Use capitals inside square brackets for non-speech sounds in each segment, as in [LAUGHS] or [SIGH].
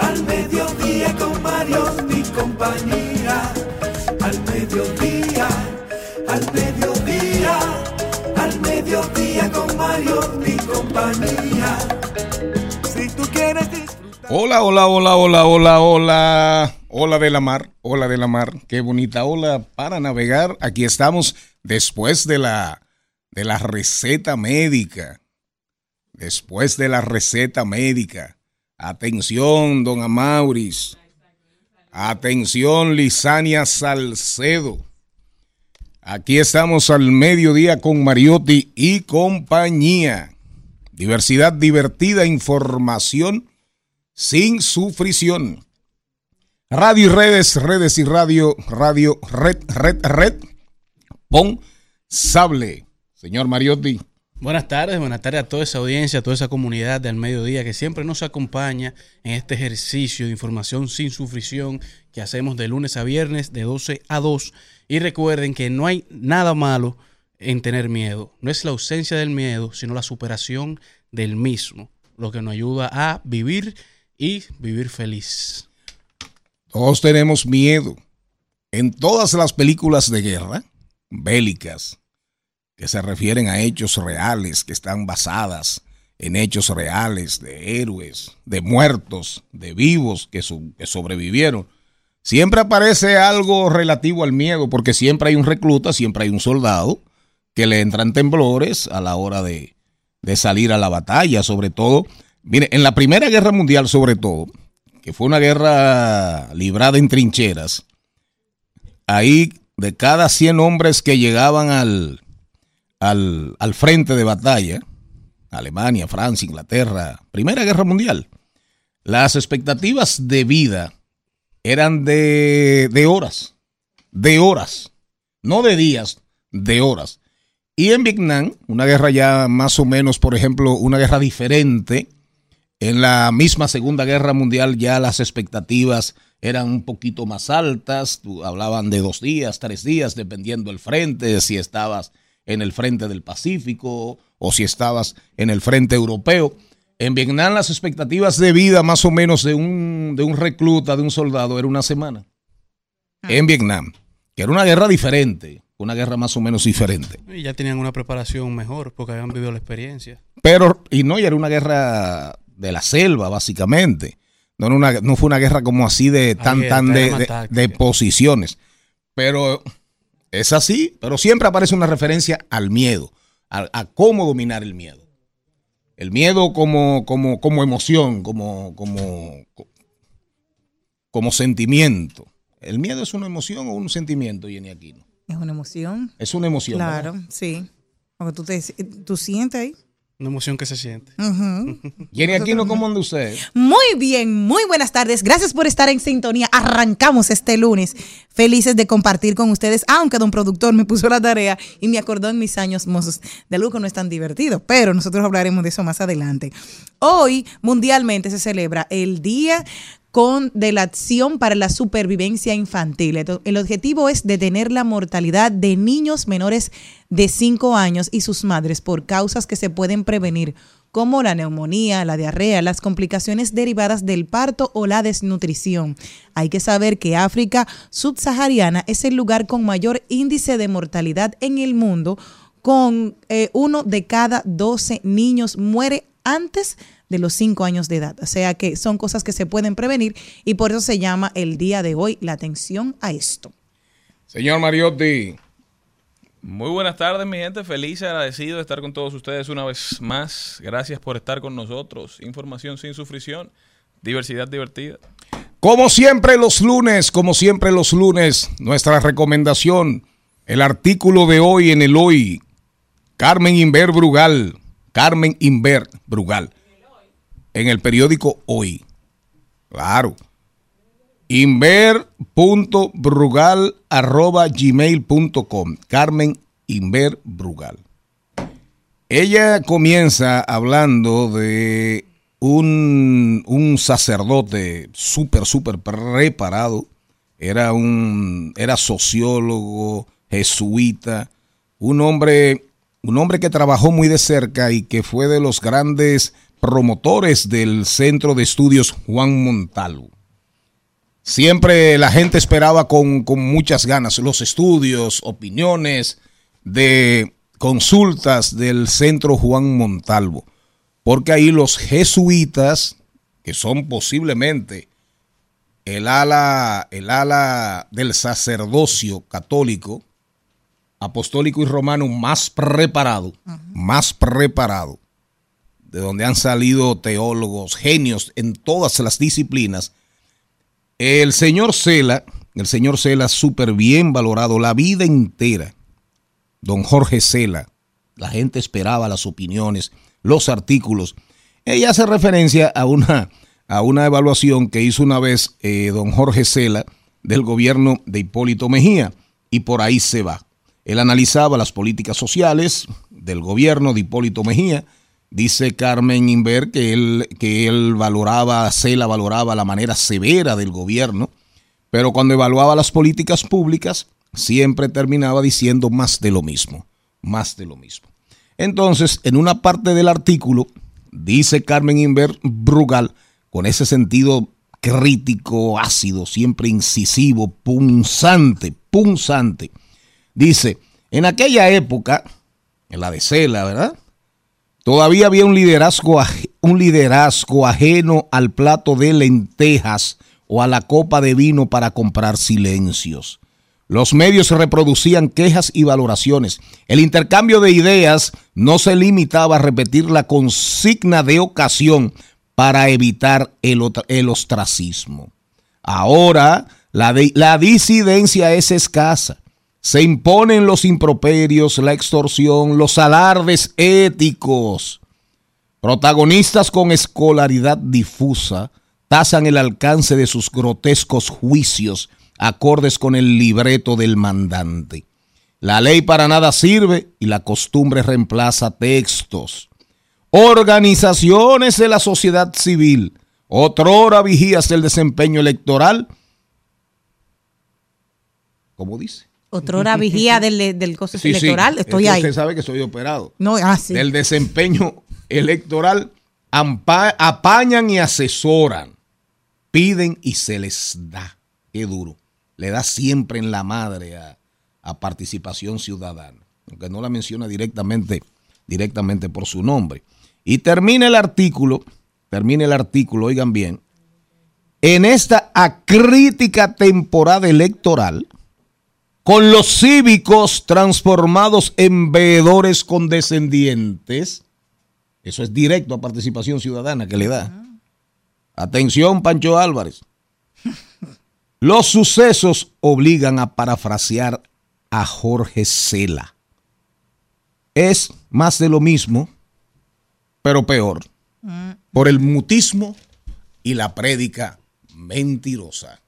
al mediodía con Mario y compañía. Al mediodía, al mediodía, al mediodía con Mario y compañía. Si tú quieres. Hola, hola, hola, hola, hola, hola. Hola de la mar, hola de la mar. Qué bonita ola para navegar. Aquí estamos después de la de la receta médica. Después de la receta médica. Atención, don Amauris. Atención, Lisania Salcedo. Aquí estamos al mediodía con Mariotti y compañía. Diversidad divertida, información sin sufrición. Radio y redes, redes y radio, radio, red, red, red. Pon sable. Señor Mariotti. Buenas tardes, buenas tardes a toda esa audiencia, a toda esa comunidad del mediodía que siempre nos acompaña en este ejercicio de información sin sufrición que hacemos de lunes a viernes de 12 a 2. Y recuerden que no hay nada malo en tener miedo. No es la ausencia del miedo, sino la superación del mismo, lo que nos ayuda a vivir y vivir feliz. Todos tenemos miedo. En todas las películas de guerra, bélicas, que se refieren a hechos reales, que están basadas en hechos reales de héroes, de muertos, de vivos que, que sobrevivieron, siempre aparece algo relativo al miedo, porque siempre hay un recluta, siempre hay un soldado que le entran temblores a la hora de, de salir a la batalla, sobre todo. Mire, en la Primera Guerra Mundial, sobre todo, que fue una guerra librada en trincheras, ahí de cada 100 hombres que llegaban al, al, al frente de batalla, Alemania, Francia, Inglaterra, Primera Guerra Mundial, las expectativas de vida eran de, de horas, de horas, no de días, de horas. Y en Vietnam, una guerra ya más o menos, por ejemplo, una guerra diferente, en la misma Segunda Guerra Mundial ya las expectativas eran un poquito más altas, hablaban de dos días, tres días, dependiendo del frente, si estabas en el frente del Pacífico o si estabas en el frente europeo. En Vietnam las expectativas de vida más o menos de un, de un recluta, de un soldado, era una semana. En Vietnam, que era una guerra diferente, una guerra más o menos diferente. Y ya tenían una preparación mejor porque habían vivido la experiencia. Pero, y no, y era una guerra de la selva, básicamente. No, era una, no fue una guerra como así de tan, tan de, de posiciones. Pero es así, pero siempre aparece una referencia al miedo, a, a cómo dominar el miedo. El miedo como, como, como emoción, como, como, como sentimiento. ¿El miedo es una emoción o un sentimiento, Jenny Aquino? Es una emoción. Es una emoción. Claro, ¿verdad? sí. Porque tú, te, tú sientes ahí. Una emoción que se siente. Ujú. [LAUGHS] Jenny Aquino, ¿cómo anda usted? Muy bien, muy buenas tardes. Gracias por estar en sintonía. Arrancamos este lunes. Felices de compartir con ustedes, aunque don productor me puso la tarea y me acordó en mis años mozos de algo que no es tan divertido, pero nosotros hablaremos de eso más adelante. Hoy, mundialmente, se celebra el Día con de la acción para la supervivencia infantil. El objetivo es detener la mortalidad de niños menores de 5 años y sus madres por causas que se pueden prevenir, como la neumonía, la diarrea, las complicaciones derivadas del parto o la desnutrición. Hay que saber que África subsahariana es el lugar con mayor índice de mortalidad en el mundo, con eh, uno de cada 12 niños muere antes de los 5 años de edad. O sea que son cosas que se pueden prevenir y por eso se llama el día de hoy la atención a esto. Señor Mariotti, Muy buenas tardes, mi gente. Feliz y agradecido de estar con todos ustedes una vez más. Gracias por estar con nosotros. Información sin sufrición. Diversidad divertida. como siempre los lunes, como siempre los lunes, nuestra recomendación, el artículo de hoy en el hoy, Carmen Inver Brugal, Carmen Inver Brugal, en el periódico Hoy. Claro. Inver.brugal.gmail.com Carmen Inver Brugal. Ella comienza hablando de un, un sacerdote súper, súper preparado. Era un era sociólogo, jesuita, un hombre, un hombre que trabajó muy de cerca y que fue de los grandes promotores del Centro de Estudios Juan Montalvo. Siempre la gente esperaba con, con muchas ganas los estudios, opiniones de consultas del Centro Juan Montalvo, porque ahí los jesuitas, que son posiblemente el ala, el ala del sacerdocio católico, apostólico y romano más preparado, más preparado, de donde han salido teólogos, genios en todas las disciplinas, el señor Cela, el señor Cela súper bien valorado la vida entera. Don Jorge Cela, la gente esperaba las opiniones, los artículos. Ella hace referencia a una, a una evaluación que hizo una vez eh, don Jorge Cela del gobierno de Hipólito Mejía y por ahí se va. Él analizaba las políticas sociales del gobierno de Hipólito Mejía. Dice Carmen Inver que él, que él valoraba, Cela valoraba la manera severa del gobierno, pero cuando evaluaba las políticas públicas, siempre terminaba diciendo más de lo mismo, más de lo mismo. Entonces, en una parte del artículo, dice Carmen Inver Brugal, con ese sentido crítico, ácido, siempre incisivo, punzante, punzante, dice, en aquella época, en la de Cela, ¿verdad? Todavía había un liderazgo, un liderazgo ajeno al plato de lentejas o a la copa de vino para comprar silencios. Los medios reproducían quejas y valoraciones. El intercambio de ideas no se limitaba a repetir la consigna de ocasión para evitar el, ostracismo. Ahora la disidencia es escasa. Se imponen los improperios, la extorsión, los alardes éticos. Protagonistas con escolaridad difusa tasan el alcance de sus grotescos juicios acordes con el libreto del mandante. La ley para nada sirve y la costumbre reemplaza textos. Organizaciones de la sociedad civil, otrora vigías del desempeño electoral, ¿cómo dice? Otrora vigía del, del costo Sí, electoral, es estoy ahí. Usted sabe que soy operado. No, ah, sí. Del desempeño electoral, ampa- apañan y asesoran, piden y se les da. Qué duro. Le da siempre en la madre a, a participación ciudadana, aunque no la menciona directamente, directamente por su nombre. Y termina el artículo, termina el artículo, oigan bien, en esta acrítica temporada electoral, con los cívicos transformados en veedores condescendientes. Eso es directo a participación ciudadana que le da. Atención, Pancho Álvarez. [LAUGHS] Los sucesos obligan a parafrasear a Jorge Cela. Es más de lo mismo, pero peor. Por el mutismo y la prédica mentirosa.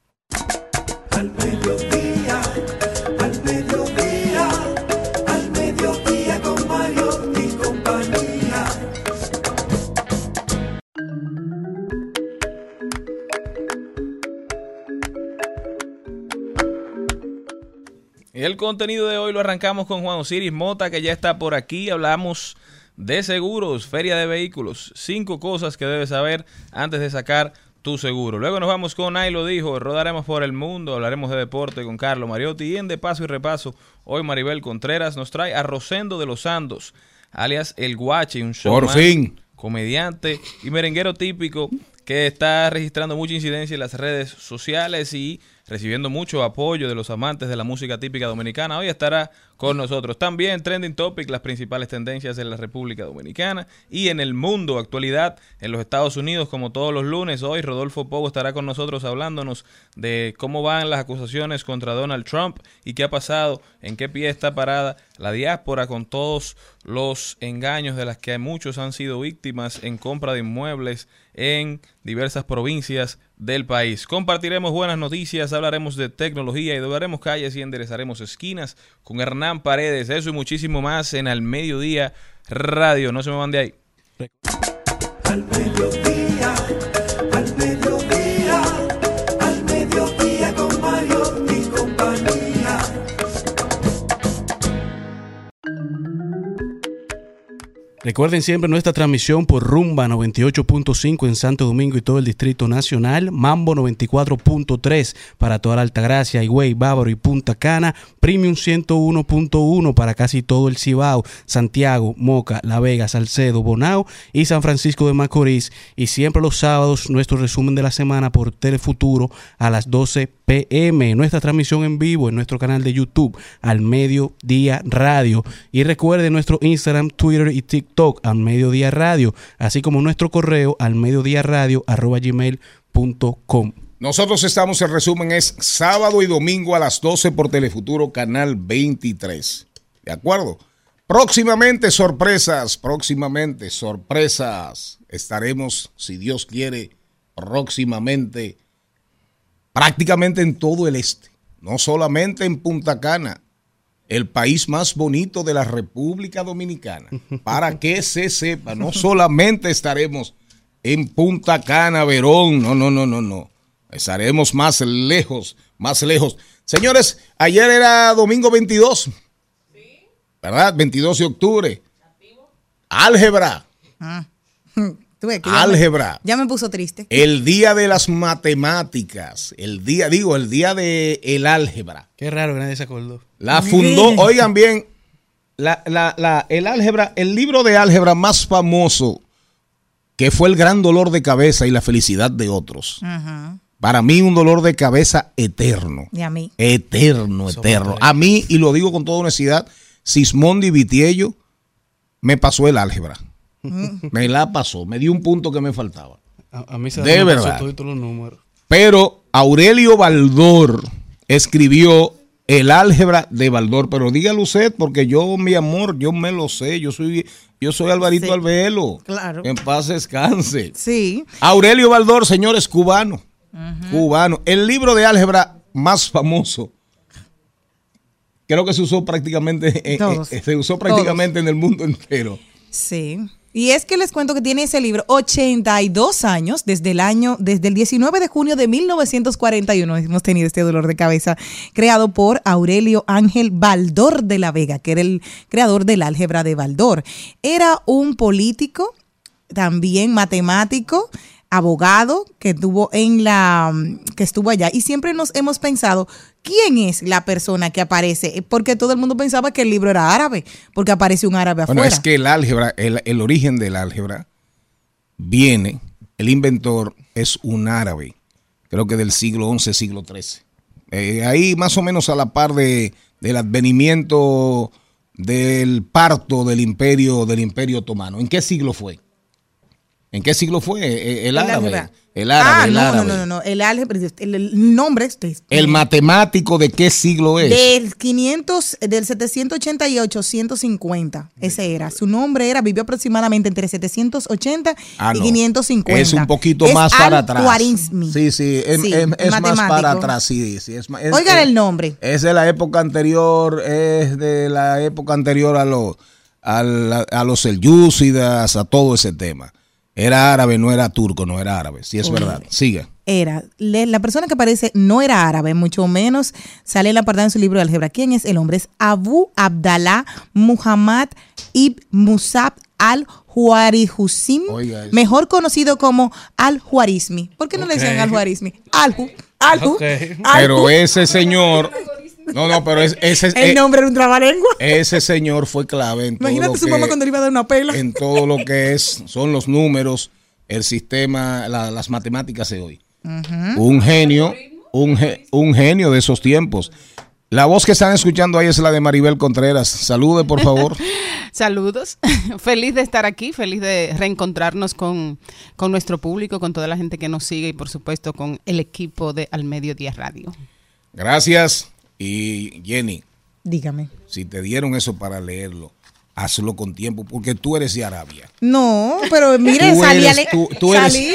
El contenido de hoy lo arrancamos con Juan Osiris Mota, que ya está por aquí. Hablamos de seguros, feria de vehículos, cinco cosas que debes saber antes de sacar tu seguro. Luego nos vamos con Ay lo dijo, rodaremos por el mundo, hablaremos de deporte con Carlos Mariotti y en De Paso y Repaso, hoy Maribel Contreras nos trae a Rosendo de los Santos, alias El Guache, un show Por fin. comediante y merenguero típico que está registrando mucha incidencia en las redes sociales y recibiendo mucho apoyo de los amantes de la música típica dominicana. Hoy estará con nosotros. También Trending Topic, las principales tendencias en la República Dominicana y en el mundo, actualidad en los Estados Unidos, como todos los lunes. Hoy Rodolfo Pogo estará con nosotros hablándonos de cómo van las acusaciones contra Donald Trump y qué ha pasado, en qué pie está parada la diáspora con todos los engaños de las que muchos han sido víctimas en compra de inmuebles en diversas provincias del país. Compartiremos buenas noticias, hablaremos de tecnología y doblaremos calles y enderezaremos esquinas con Hernán Paredes. Eso y muchísimo más en Al Mediodía Radio. No se me van de ahí. Recuerden siempre nuestra transmisión por Rumba 98.5 en Santo Domingo y todo el Distrito Nacional, Mambo 94.3 para toda la Altagracia, Higüey, Bávaro y Punta Cana, Premium 101.1 para casi todo el Cibao, Santiago, Moca, La Vega, Salcedo, Bonao y San Francisco de Macorís. Y siempre los sábados nuestro resumen de la semana por Telefuturo a las 12 pm. Nuestra transmisión en vivo en nuestro canal de YouTube al mediodía radio. Y recuerden nuestro Instagram, Twitter y TikTok al mediodía radio, así como nuestro correo al mediodía radio arroba gmail.com. Nosotros estamos, el resumen es sábado y domingo a las 12 por Telefuturo, canal 23. ¿De acuerdo? Próximamente sorpresas, próximamente sorpresas. Estaremos, si Dios quiere, próximamente prácticamente en todo el este. No solamente en Punta Cana, el país más bonito de la República Dominicana. [LAUGHS] Para que se sepa, no solamente estaremos en Punta Cana, Verón, no, no, no, no, no. Estaremos más lejos, más lejos. Señores, ayer era domingo 22. ¿Verdad? 22 de octubre. Álgebra. Ah. Ves que ya me- Álgebra. Ya me puso triste. El día de las matemáticas. El día, digo, el día de el álgebra. Qué raro que nadie se acordó. La fundó, oigan bien, la, la- la- el álgebra, el libro de álgebra más famoso, que fue el gran dolor de cabeza y la felicidad de otros. Ajá. Para mí un dolor de cabeza eterno. Y a mí. Eterno, eterno. A mí, y lo digo con toda honestidad, Sismondi Vitiello me pasó el álgebra. [LAUGHS] me la pasó, me dio un punto que me faltaba. A, a mí se De me pasó verdad. los números. Pero Aurelio Baldor escribió el álgebra de Baldor. Pero dígalo usted, porque yo, mi amor, yo me lo sé. Yo soy, yo soy Alvarito Sí. Albelo. Claro. En paz descanse. Sí. Aurelio Baldor, señores, cubano. Cubano. El libro de álgebra más famoso. Creo que se usó prácticamente, en- Todos. en- se usó prácticamente en el mundo entero. Sí. Y es que les cuento que tiene ese libro 82 años desde el año, desde el 19 de junio de 1941 hemos tenido este dolor de cabeza creado por Aurelio Ángel Baldor de la Vega, que era el creador del álgebra de Baldor. Era un político, también matemático, abogado que tuvo en la que estuvo allá y siempre nos hemos pensado quién es la persona que aparece porque todo el mundo pensaba que el libro era árabe porque aparece un árabe Bueno, afuera es que el álgebra, el, el origen del álgebra viene, el inventor es un árabe, creo que del siglo XI, siglo XIII. Eh, ahí más o menos a la par de, del advenimiento del parto del imperio, del imperio otomano. ¿En qué siglo fue? ¿En qué siglo fue? Eh, El, árabe. álgebra. El árabe, Ah, el no, árabe. no, no, no, el álgebra, el, el nombre este, El matemático de qué siglo es. del 500, del 788, 150, ese era. Su nombre era, vivió aproximadamente entre 780 Ah, y no. 550. Es un poquito Es más para atrás. Al-Khwarizmi. Sí, sí, es, Sí, es- es más para atrás, sí, sí. Oigan el nombre. Es de la época anterior, es de la época anterior a, los a, la- a los selyúcidas, a todo ese tema. Era árabe, no era turco, no era árabe. Sí, es verdad. Siga. Era, la persona que aparece no era árabe, mucho menos sale en la apartado en su libro de álgebra. ¿Quién es el hombre? Es Abu Abdallah Muhammad ibn Musab eso. mejor conocido como al-Huarizmi. ¿Por qué no le dicen Ok. al-Huarizmi? Al-Hu, al-Hu, Ok. al-Hu. Pero ese señor, [LAUGHS] [LAUGHS] No, no, pero es- ese, El eh, nombre era un trabalengua. ese señor fue clave en todo Imagínate lo su que- mamá cuando le iba a dar una pela. en todo lo que es son los números, el sistema, la- las matemáticas de hoy. Un genio, un, ge- un genio de esos tiempos. La voz que están escuchando ahí es la de Maribel Contreras. Salude, por favor. [LAUGHS] Saludos, [LAUGHS] feliz de estar aquí, feliz de reencontrarnos con, con nuestro público, con toda la gente que nos sigue y por supuesto con el equipo de Al Mediodía Radio. Gracias. Y Jenny, Dígame. si te dieron eso para leerlo, hazlo con tiempo, porque tú eres de Arabia. No, pero mire, salí tú- tú eres- salí.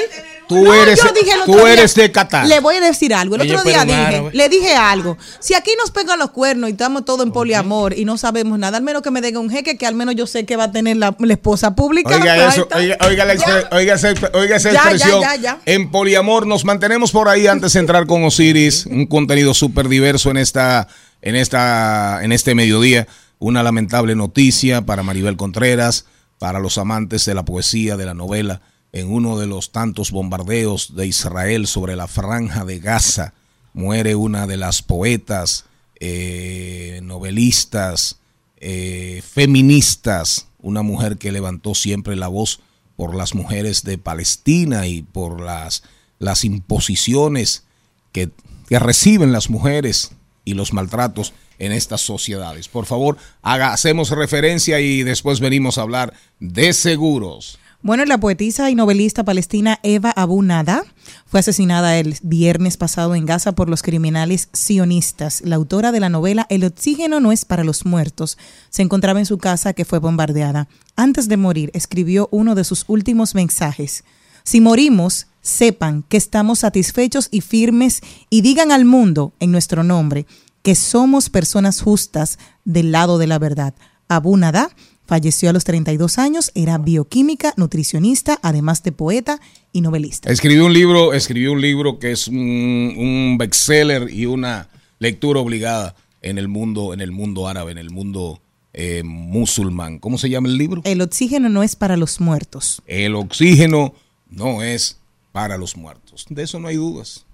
Tú No, eres- yo dije el tú otro día- eres de Qatar. Le voy a decir algo. El Ella otro día dije, árabe. le dije algo. Si aquí nos pegan los cuernos y estamos todos en poliamor y no sabemos nada, al menos que me den un jeque que al menos yo sé que va a tener la, la esposa pública. Oiga eso, oiga, oiga la Ya. oiga esa, oiga esa Ya, ya, expresión. ya, ya. En poliamor nos mantenemos por ahí antes de entrar con Osiris, un contenido súper diverso en esta, en esta, en este mediodía. Una lamentable noticia para Maribel Contreras, para los amantes de la poesía, de la novela, en uno de los tantos bombardeos de Israel sobre la franja de Gaza, muere una de las poetas, eh, novelistas, eh, feministas, una mujer que levantó siempre la voz por las mujeres de Palestina y por las, las imposiciones que, que reciben las mujeres y los maltratos en estas sociedades. Por favor, haga, hacemos referencia y después venimos a hablar de seguros. Bueno, la poetisa y novelista palestina Eva Abu Nada fue asesinada el viernes pasado en Gaza por los criminales sionistas. La autora de la novela El oxígeno no es para los muertos se encontraba en su casa que fue bombardeada. Antes de morir, escribió uno de sus últimos mensajes. Si morimos, sepan que estamos satisfechos y firmes y digan al mundo en nuestro nombre que somos personas justas del lado de la verdad. Abu Nada falleció a los 32 años, era bioquímica, nutricionista, además de poeta y novelista. Escribió un libro, escribió un libro que es un, un bestseller y una lectura obligada en el mundo, en el mundo árabe, en el mundo eh, musulmán. ¿Cómo se llama el libro? El oxígeno no es para los muertos. El oxígeno no es para los muertos. De eso no hay dudas.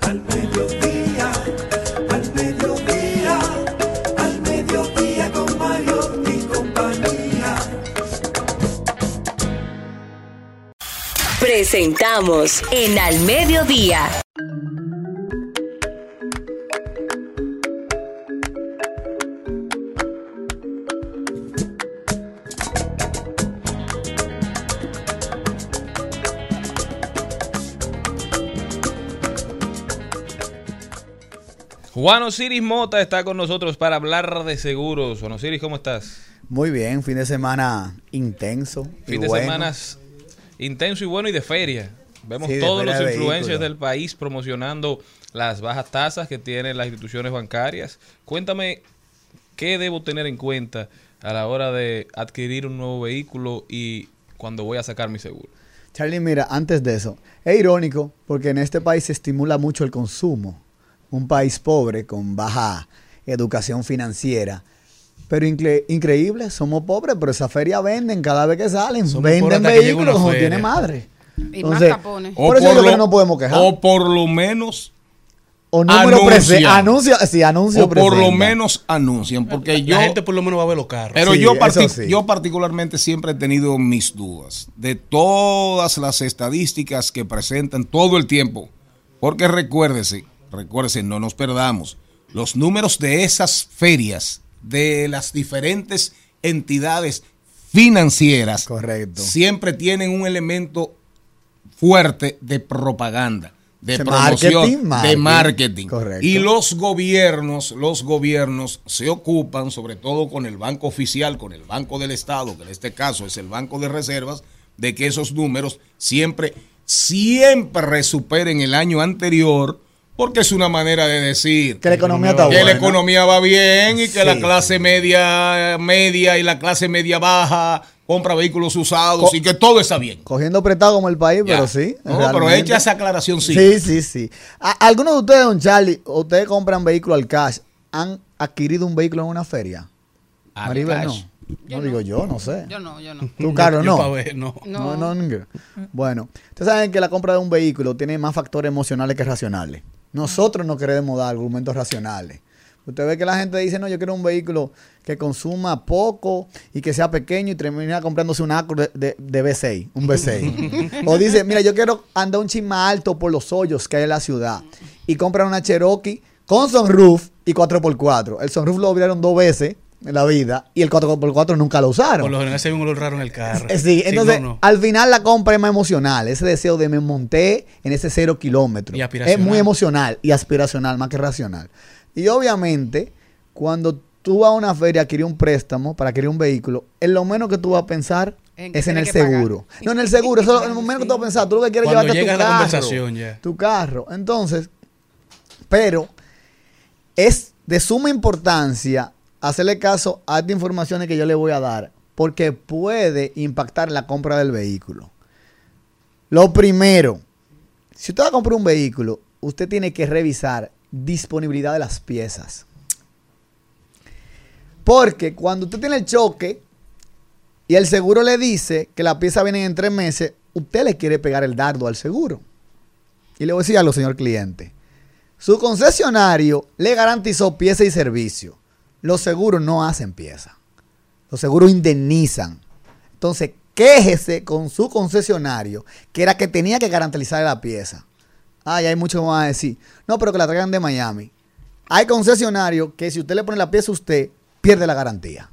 Al mediodía, Presentamos en Al Mediodía. Juan Osiris Mota está con nosotros para hablar de seguros. Juan Osiris, ¿cómo estás? Muy bien, fin de semana intenso. y Fin de bueno. semanas intenso y bueno y de feria. Vemos Sí, todos los influencers del país promocionando las bajas tasas que tienen las instituciones bancarias. Cuéntame qué debo tener en cuenta a la hora de adquirir un nuevo vehículo y cuando voy a sacar mi seguro. Charlie, mira, antes de eso, es irónico porque en este país se estimula mucho el consumo. Un país pobre con baja educación financiera. Pero incre- increíble, somos pobres, pero esa feria venden cada vez que salen. Somos venden vehículos como tiene madre. Y Entonces, más tapones. Por eso yo creo que no podemos quejar. o por lo menos O número anuncian. presente. Anuncia, sí, anuncio o por lo menos anuncian porque yo la gente por lo menos va a ver los carros. Pero Sí, yo, eso parti- sí. yo particularmente siempre he tenido mis dudas de todas las estadísticas que presentan todo el tiempo. Porque recuérdese, recuérdese, no nos perdamos. Los números de esas ferias, de las diferentes entidades financieras, Correcto. siempre tienen un elemento fuerte de propaganda, de De promoción, marketing, de marketing. marketing. Correcto. Y los gobiernos, los gobiernos se ocupan, sobre todo con el banco oficial, con el Banco del Estado, que en este caso es el Banco de Reservas, de que esos números siempre, siempre superen el año anterior, porque es una manera de decir Que la economía está que buena. la economía va bien y que la Sí. clase media, media y la clase media baja compra vehículos usados Co- y que todo está bien. Cogiendo prestado como el país, Ya. pero sí. No, pero hecha esa aclaración, sí. Sí, sí, sí. ¿Algunos de ustedes, don Charlie, ustedes compran vehículo al cash, han adquirido un vehículo en una feria? Al Maribel, cash. no. No digo yo, no sé. Yo no, yo no. Tu carro Yo no. ver, no. No, no, no. Bueno, ustedes saben que la compra de un vehículo tiene más factores emocionales que racionales. Nosotros no queremos dar argumentos racionales. Usted ve que la gente dice, no, yo quiero un vehículo que consuma poco y que sea pequeño y termina comprándose un Acura de, de, de V6, un V6. [LAUGHS] o dice, mira, yo quiero andar un chin más alto por los hoyos que hay en la ciudad. Y compran una Cherokee con sunroof y 4x4. El sunroof lo abrieron dos veces en la vida y el 4x4 nunca lo usaron. Por lo general se ve un olor raro en el carro. [LAUGHS] Sí, entonces no, no. al final la compra es más emocional. Ese deseo de me monté en ese cero kilómetros. Y Es muy emocional y aspiracional, más que racional. Y obviamente, cuando tú vas a una feria a adquirir un préstamo para adquirir un vehículo, en lo menos que tú vas a pensar En es en el pagar. seguro. No, en el seguro. Eso es lo menos que tú vas a pensar. Tú lo que quieres Cuando llevarte llega tu la carro. Tu carro. Entonces, pero es de suma importancia hacerle caso a estas informaciones que yo le voy a dar, porque puede impactar la compra del vehículo. Lo primero, si usted va a comprar un vehículo, usted tiene que revisar disponibilidad de las piezas. Porque cuando usted tiene el choque y el seguro le dice que la pieza viene en tres meses, usted le quiere pegar el dardo al seguro. Y le voy a decir algo, señor cliente. Su concesionario le garantizó pieza y servicio. Los seguros no hacen pieza. Los seguros indemnizan. Entonces, quéjese con su concesionario, que era que tenía que garantizar la pieza. Ay, hay mucho más a decir. No, pero que la traigan de Miami. Hay concesionarios que si usted le pone la pieza a usted, pierde la garantía.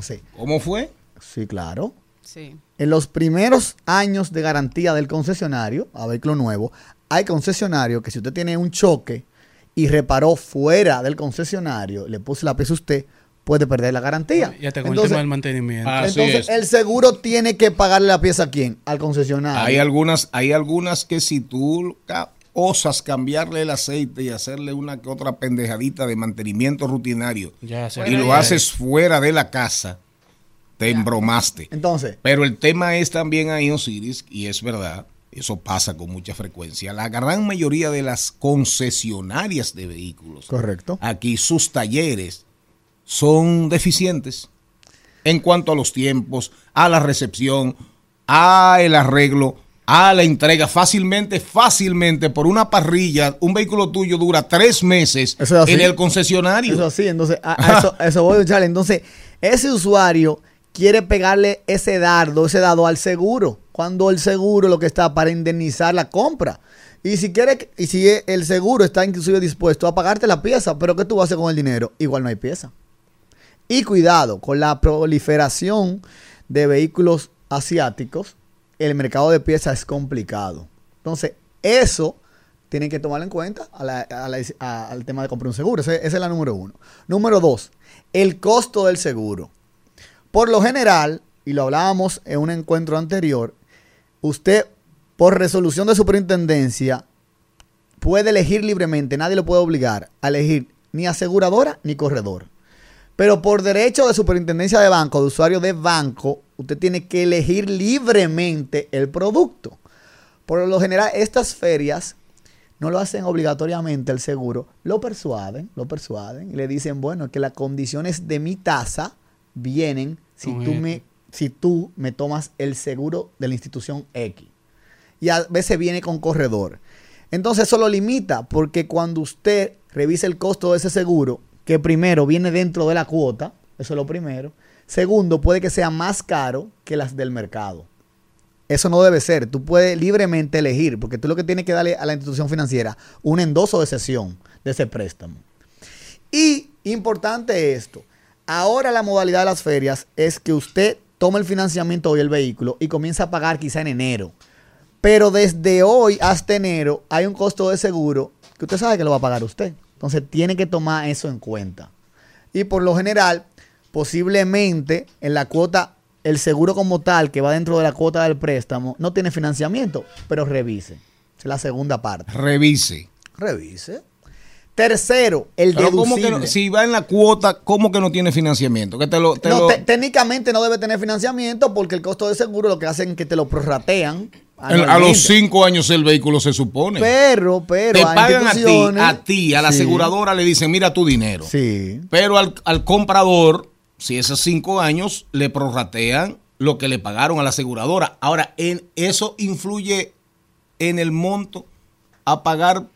Sí, ¿Cómo fue? sí, claro. Sí. En los primeros años de garantía del concesionario a vehículo nuevo, hay concesionarios que si usted tiene un choque y reparó fuera del concesionario, le puso la pieza a usted, puede perder la garantía. Ya te con el Entonces, tema del mantenimiento. Ah, entonces es. el seguro tiene que pagarle la pieza a quién? Al concesionario. Hay algunas, hay algunas que si tú osas cambiarle el aceite y hacerle una que otra pendejadita de mantenimiento rutinario Ya y lo haces fuera de la casa, te embromaste. Entonces, Pero el tema es también ahí, Osiris, y es verdad, eso pasa con mucha frecuencia. La gran mayoría de las concesionarias de vehículos, correcto. aquí sus talleres son deficientes en cuanto a los tiempos, a la recepción, a el arreglo, a la entrega. Fácilmente, fácilmente, por una parrilla, un vehículo tuyo dura tres meses Eso es en el concesionario. Eso sí, entonces a, a eso, a eso voy a echarle. Entonces, ese usuario quiere pegarle ese dardo, ese dado al seguro, cuando el seguro lo que está para indemnizar la compra. Y si quiere, y si el seguro está inclusive dispuesto a pagarte la pieza, pero ¿qué tú vas a hacer con el dinero? Igual no hay pieza. Y cuidado, con la proliferación de vehículos asiáticos, el mercado de piezas es complicado. Entonces, eso tienen que tomarlo en cuenta la- al tema de comprar un seguro. Ese- esa es la número uno. Número dos, el costo del seguro. Por lo general, y lo hablábamos en un encuentro anterior, usted, por resolución de superintendencia, puede elegir libremente, nadie lo puede obligar a elegir ni aseguradora ni corredor. Pero por derecho de superintendencia de banco, de usuario de banco, usted tiene que elegir libremente el producto. Por lo general, estas ferias no lo hacen obligatoriamente el seguro, lo persuaden, lo persuaden y le dicen, bueno, que las condiciones de mi tasa vienen si tú, esto. me, si tú me tomas el seguro de la institución X. Y a veces viene con corredor. Entonces eso lo limita porque cuando usted revisa el costo de ese seguro, que primero viene dentro de la cuota, eso es lo primero. Segundo, puede que sea más caro que las del mercado. Eso no debe ser. Tú puedes libremente elegir, porque tú lo que tienes que darle a la institución financiera un endoso de sesión de ese préstamo. Y importante esto, ahora la modalidad de las ferias es que usted toma el financiamiento hoy el vehículo y comienza a pagar quizá en enero. Pero desde hoy hasta enero hay un costo de seguro que usted sabe que lo va a pagar usted. Entonces tiene que tomar eso en cuenta. Y por lo general, posiblemente en la cuota, el seguro como tal que va dentro de la cuota del préstamo no tiene financiamiento, pero revise. Esa es la segunda parte. Revise. Revise. Tercero, el Pero ¿cómo deducible. que no- si va en la cuota, ¿cómo que no tiene financiamiento? Que te lo, te No, lo- técnicamente no debe tener financiamiento porque el costo de seguro lo que hacen es que te lo prorratean. a los cinco años el vehículo se supone. Pero, pero. te pagan a ti, a ti, a la Sí, aseguradora le dicen, mira tu dinero. Sí. Pero al, al comprador si esos cinco años le prorratean lo que le pagaron a la aseguradora. Ahora, en, ¿eso influye en el monto a pagar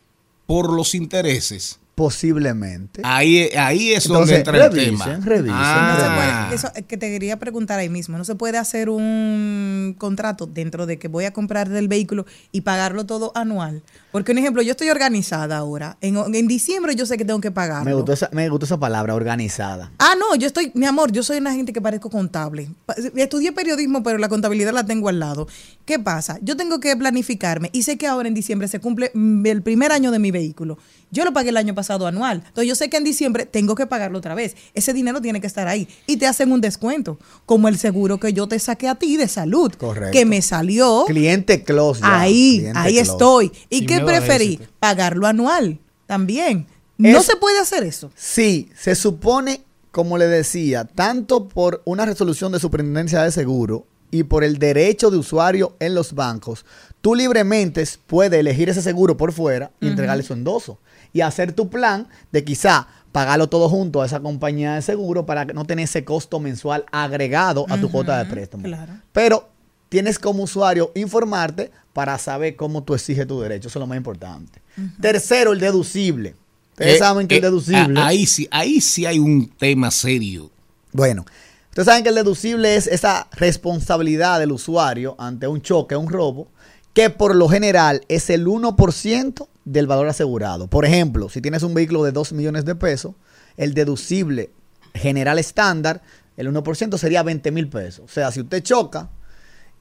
por los intereses? Posiblemente. Ahí, ahí es donde entra el tema. revisen, Ah. No se puede- eso que te quería preguntar ahí mismo. No se puede hacer un contrato dentro de que voy a comprar del vehículo y pagarlo todo anual. Porque, un ejemplo, yo estoy organizada ahora. En, en diciembre yo sé que tengo que pagarlo. Me gustó, esa, me gustó esa palabra, organizada. Ah, no, yo estoy, mi amor, yo soy una gente que parezco contable. Estudié periodismo, pero la contabilidad la tengo al lado. ¿Qué pasa? Yo tengo que planificarme y sé que ahora en diciembre se cumple mm, el primer año de mi vehículo. Yo lo pagué el año pasado anual. Entonces yo sé que en diciembre tengo que pagarlo otra vez. Ese dinero tiene que estar ahí. Y te hacen un descuento, como el seguro que yo te saqué a ti de salud. Correcto. Que me salió. Cliente close. ya, Ahí, cliente ahí close. estoy. ¿Y Sin qué preferí? Pagarlo anual también. No Es- se puede hacer eso. Sí, se supone, como le decía, tanto por una resolución de superintendencia de seguro y por el derecho de usuario en los bancos, tú libremente puedes elegir ese seguro por fuera y entregarle su endoso y hacer tu plan de quizá pagarlo todo junto a esa compañía de seguro para que no tener ese costo mensual agregado a tu cuota de préstamo. claro. Pero tienes como usuario informarte para saber cómo tú exiges tu derecho. Eso es lo más importante. Tercero, el deducible. Ustedes Eh, saben que eh, el deducible. a- Ahí sí, ahí sí hay un tema serio. Bueno, ustedes saben que el deducible es esa responsabilidad del usuario ante un choque, un robo, que por lo general es el 1% del valor asegurado. Por ejemplo, si tienes un vehículo de 2 millones de pesos, el deducible general estándar, el 1% sería 20 mil pesos. O sea, si usted choca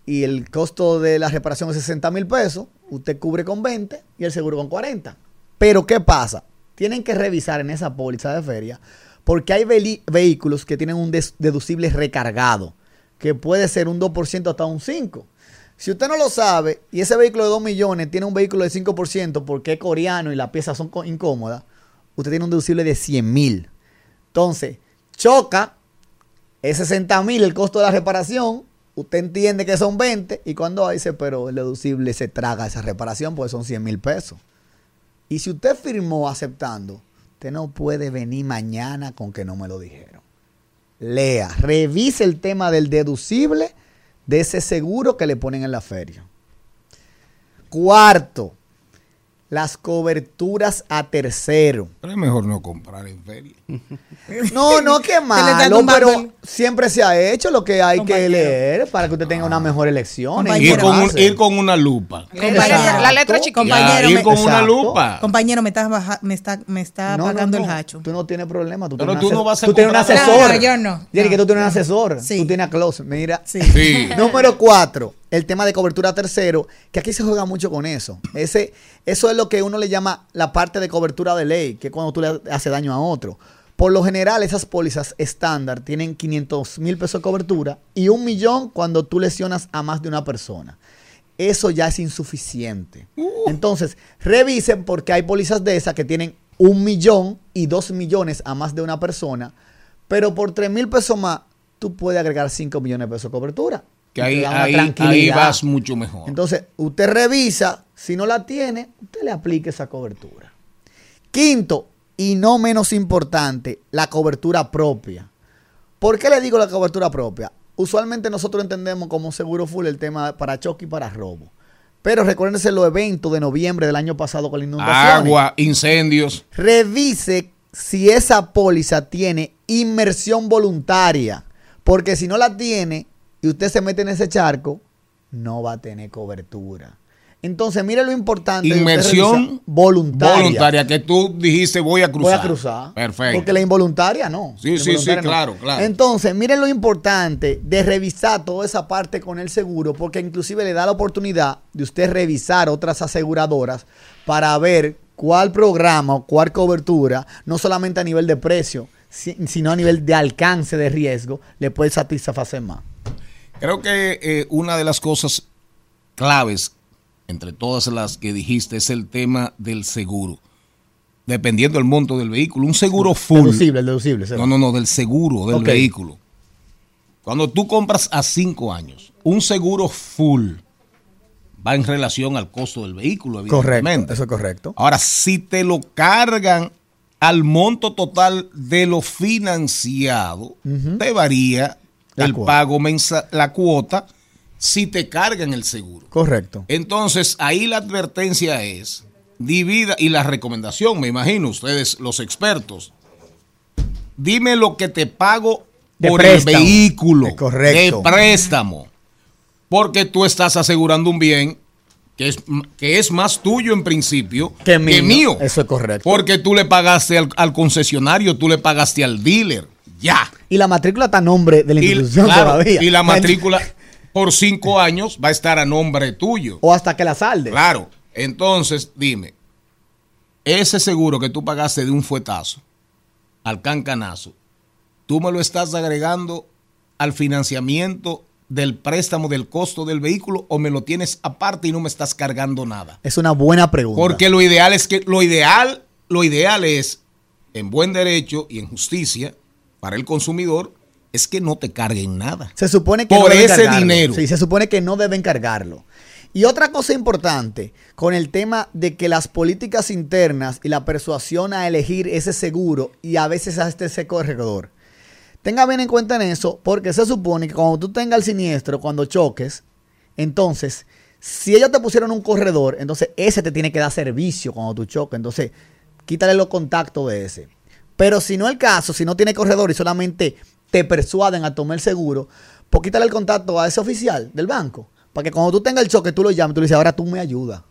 y el costo de la reparación es 60 mil pesos, usted cubre con 20 y el seguro con 40. Pero ¿qué pasa? Tienen que revisar en esa póliza de feria porque hay vehículos que tienen un deducible recargado, que puede ser un 2% hasta un 5%. Si usted no lo sabe y ese vehículo de 2 millones tiene un vehículo de 5% porque es coreano y las piezas son incómodas, usted tiene un deducible de 100 mil. Entonces, choca, es 60 mil el costo de la reparación, usted entiende que son 20 y cuando dice, pero el deducible se traga esa reparación, pues son 100 mil pesos. Y si usted firmó aceptando, usted no puede venir mañana con que no me lo dijeron. Lea, revise el tema del deducible de ese seguro que le ponen en la feria. Cuarto, las coberturas a tercero. Pero es mejor no comprar en feria. [LAUGHS] No, no, qué [LAUGHS] malo, pero siempre se ha hecho lo que hay que leer para que usted tenga una mejor elección. Ir con, un- ir con una lupa. La letra- la letra chiquita. Compañero, Ya, ir me- con una lupa. Compañero, me está, baja- me está, me está No, no, pagando no, el hacho. Tú no tienes problema. Tú Pero tienes tú un no vas a Tú tienes un asesor. No, no, yo no. Jerry, que tú tienes un asesor. Sí. Tú tienes a close. Mira. Sí. Sí. [LAUGHS] Número cuatro, el tema de cobertura tercero, que aquí se juega mucho con eso. Ese, eso es lo que uno le llama la parte de cobertura de ley, que es cuando tú le haces daño a otro. Por lo general, esas pólizas estándar tienen 500 mil pesos de cobertura y un millón cuando tú lesionas a más de una persona. Eso ya es insuficiente. Entonces, revisen porque hay pólizas de esas que tienen un millón y dos millones a más de una persona, pero por 3 mil pesos más, tú puedes agregar 5 millones de pesos de cobertura. Que ahí, ahí, vas mucho mejor. Entonces, usted revisa, si no la tiene, usted le aplique esa cobertura. Quinto, y no menos importante, la cobertura propia. ¿Por qué le digo la cobertura propia? Usualmente nosotros entendemos como seguro full el tema para choque y para robo. Pero recuérdense los eventos de noviembre del año pasado con la inundación. Agua, incendios. Revise si esa póliza tiene inmersión voluntaria. Porque si no la tiene y usted se mete en ese charco, no va a tener cobertura. Entonces, mire lo importante. Inmersión voluntaria. Voluntaria, que tú dijiste voy a cruzar. Voy a cruzar. Perfecto. Porque la involuntaria no. Sí, sí, sí, no. claro, claro. Entonces, miren lo importante de revisar toda esa parte con el seguro, porque inclusive le da la oportunidad de usted revisar otras aseguradoras para ver cuál programa o cuál cobertura, no solamente a nivel de precio, si- sino a nivel de alcance de riesgo, le puede satisfacer más. Creo que eh, una de las cosas claves, entre todas las que dijiste, es el tema del seguro. Dependiendo del monto del vehículo. Un seguro full. Deducible, el deducible. ¿sí? No, no, no, del seguro del vehículo. Cuando tú compras a cinco años, un seguro full va en relación al costo del vehículo, Correcto, evidentemente. eso es correcto. Ahora, si te lo cargan al monto total de lo financiado, te varía La el cuota. pago mensual, la cuota, si te cargan el seguro. Correcto. Entonces, ahí la advertencia es, divida, y la recomendación, me imagino, ustedes, los expertos, dime lo que te pago De por préstamo. el vehículo Es correcto. de préstamo. Porque tú estás asegurando un bien que es, que es más tuyo en principio Que mío. mío. Eso es correcto. Porque tú le pagaste al, al concesionario, tú le pagaste al dealer. Ya. Y la matrícula está a nombre de la Y, institución claro, todavía. y la [LAUGHS] matrícula por cinco años va a estar a nombre tuyo. O hasta que la salde. Claro. Entonces, dime, ese seguro que tú pagaste de un fuetazo al cancanazo, tú me lo estás agregando al financiamiento del préstamo del costo del vehículo o me lo tienes aparte y no me estás cargando nada. Es una buena pregunta. Porque lo ideal es que lo ideal, lo ideal es en buen derecho y en justicia para el consumidor es que no te carguen nada. Se supone que Por no deben ese cargarlo. dinero. Sí, se supone que no deben cargarlo. Y otra cosa importante con el tema de que las políticas internas y la persuasión a elegir ese seguro y a veces hasta ese corredor. Tenga bien en cuenta en eso, porque se supone que cuando tú tengas el siniestro, cuando choques, entonces, si ellos te pusieron un corredor, entonces ese te tiene que dar servicio cuando tú choques. Entonces, quítale los contactos de ese. Pero si no es el caso, si no tiene corredor y solamente te persuaden a tomar el seguro, pues quítale el contacto a ese oficial del banco. Para que cuando tú tengas el choque, tú lo llames, tú le dices, ahora tú me ayudas.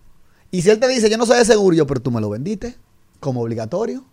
Y si él te dice, yo no soy de seguro, yo, pero tú me lo vendiste como obligatorio.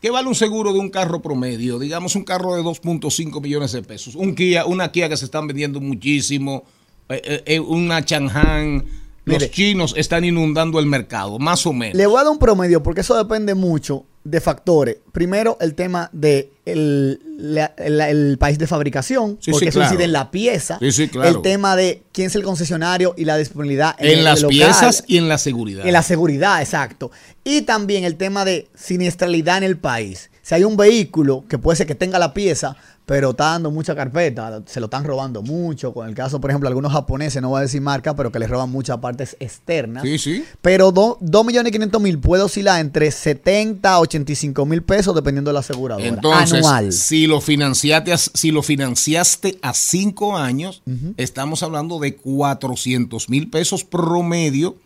¿Qué vale un seguro de un carro promedio? Digamos un carro de 2.5 millones de pesos. Un Kia, una Kia que se están vendiendo muchísimo. eh, eh, eh, una Chang'an. Los Mire. chinos están inundando el mercado, más o menos. Le voy a dar un promedio porque eso depende mucho de factores. Primero, el tema de el, la- el- el país de fabricación, Sí, porque sí, eso claro. incide en la pieza. Sí, sí, claro. El tema de quién es el concesionario y la disponibilidad en el- las el local. piezas y en la seguridad. En la seguridad, exacto. Y también el tema de siniestralidad en el país. Si hay un vehículo que puede ser que tenga la pieza, pero está dando mucha carpeta, se lo están robando mucho. Con el caso, por ejemplo, algunos japoneses, no voy a decir marca, pero que les roban muchas partes externas. Sí, sí. Pero 2 millones y 500 mil puede oscilar entre 70 a 85 mil pesos dependiendo de la aseguradora. Entonces, anual. si lo financiaste, a- si lo financiaste a cinco años, estamos hablando de 400 mil pesos promedio.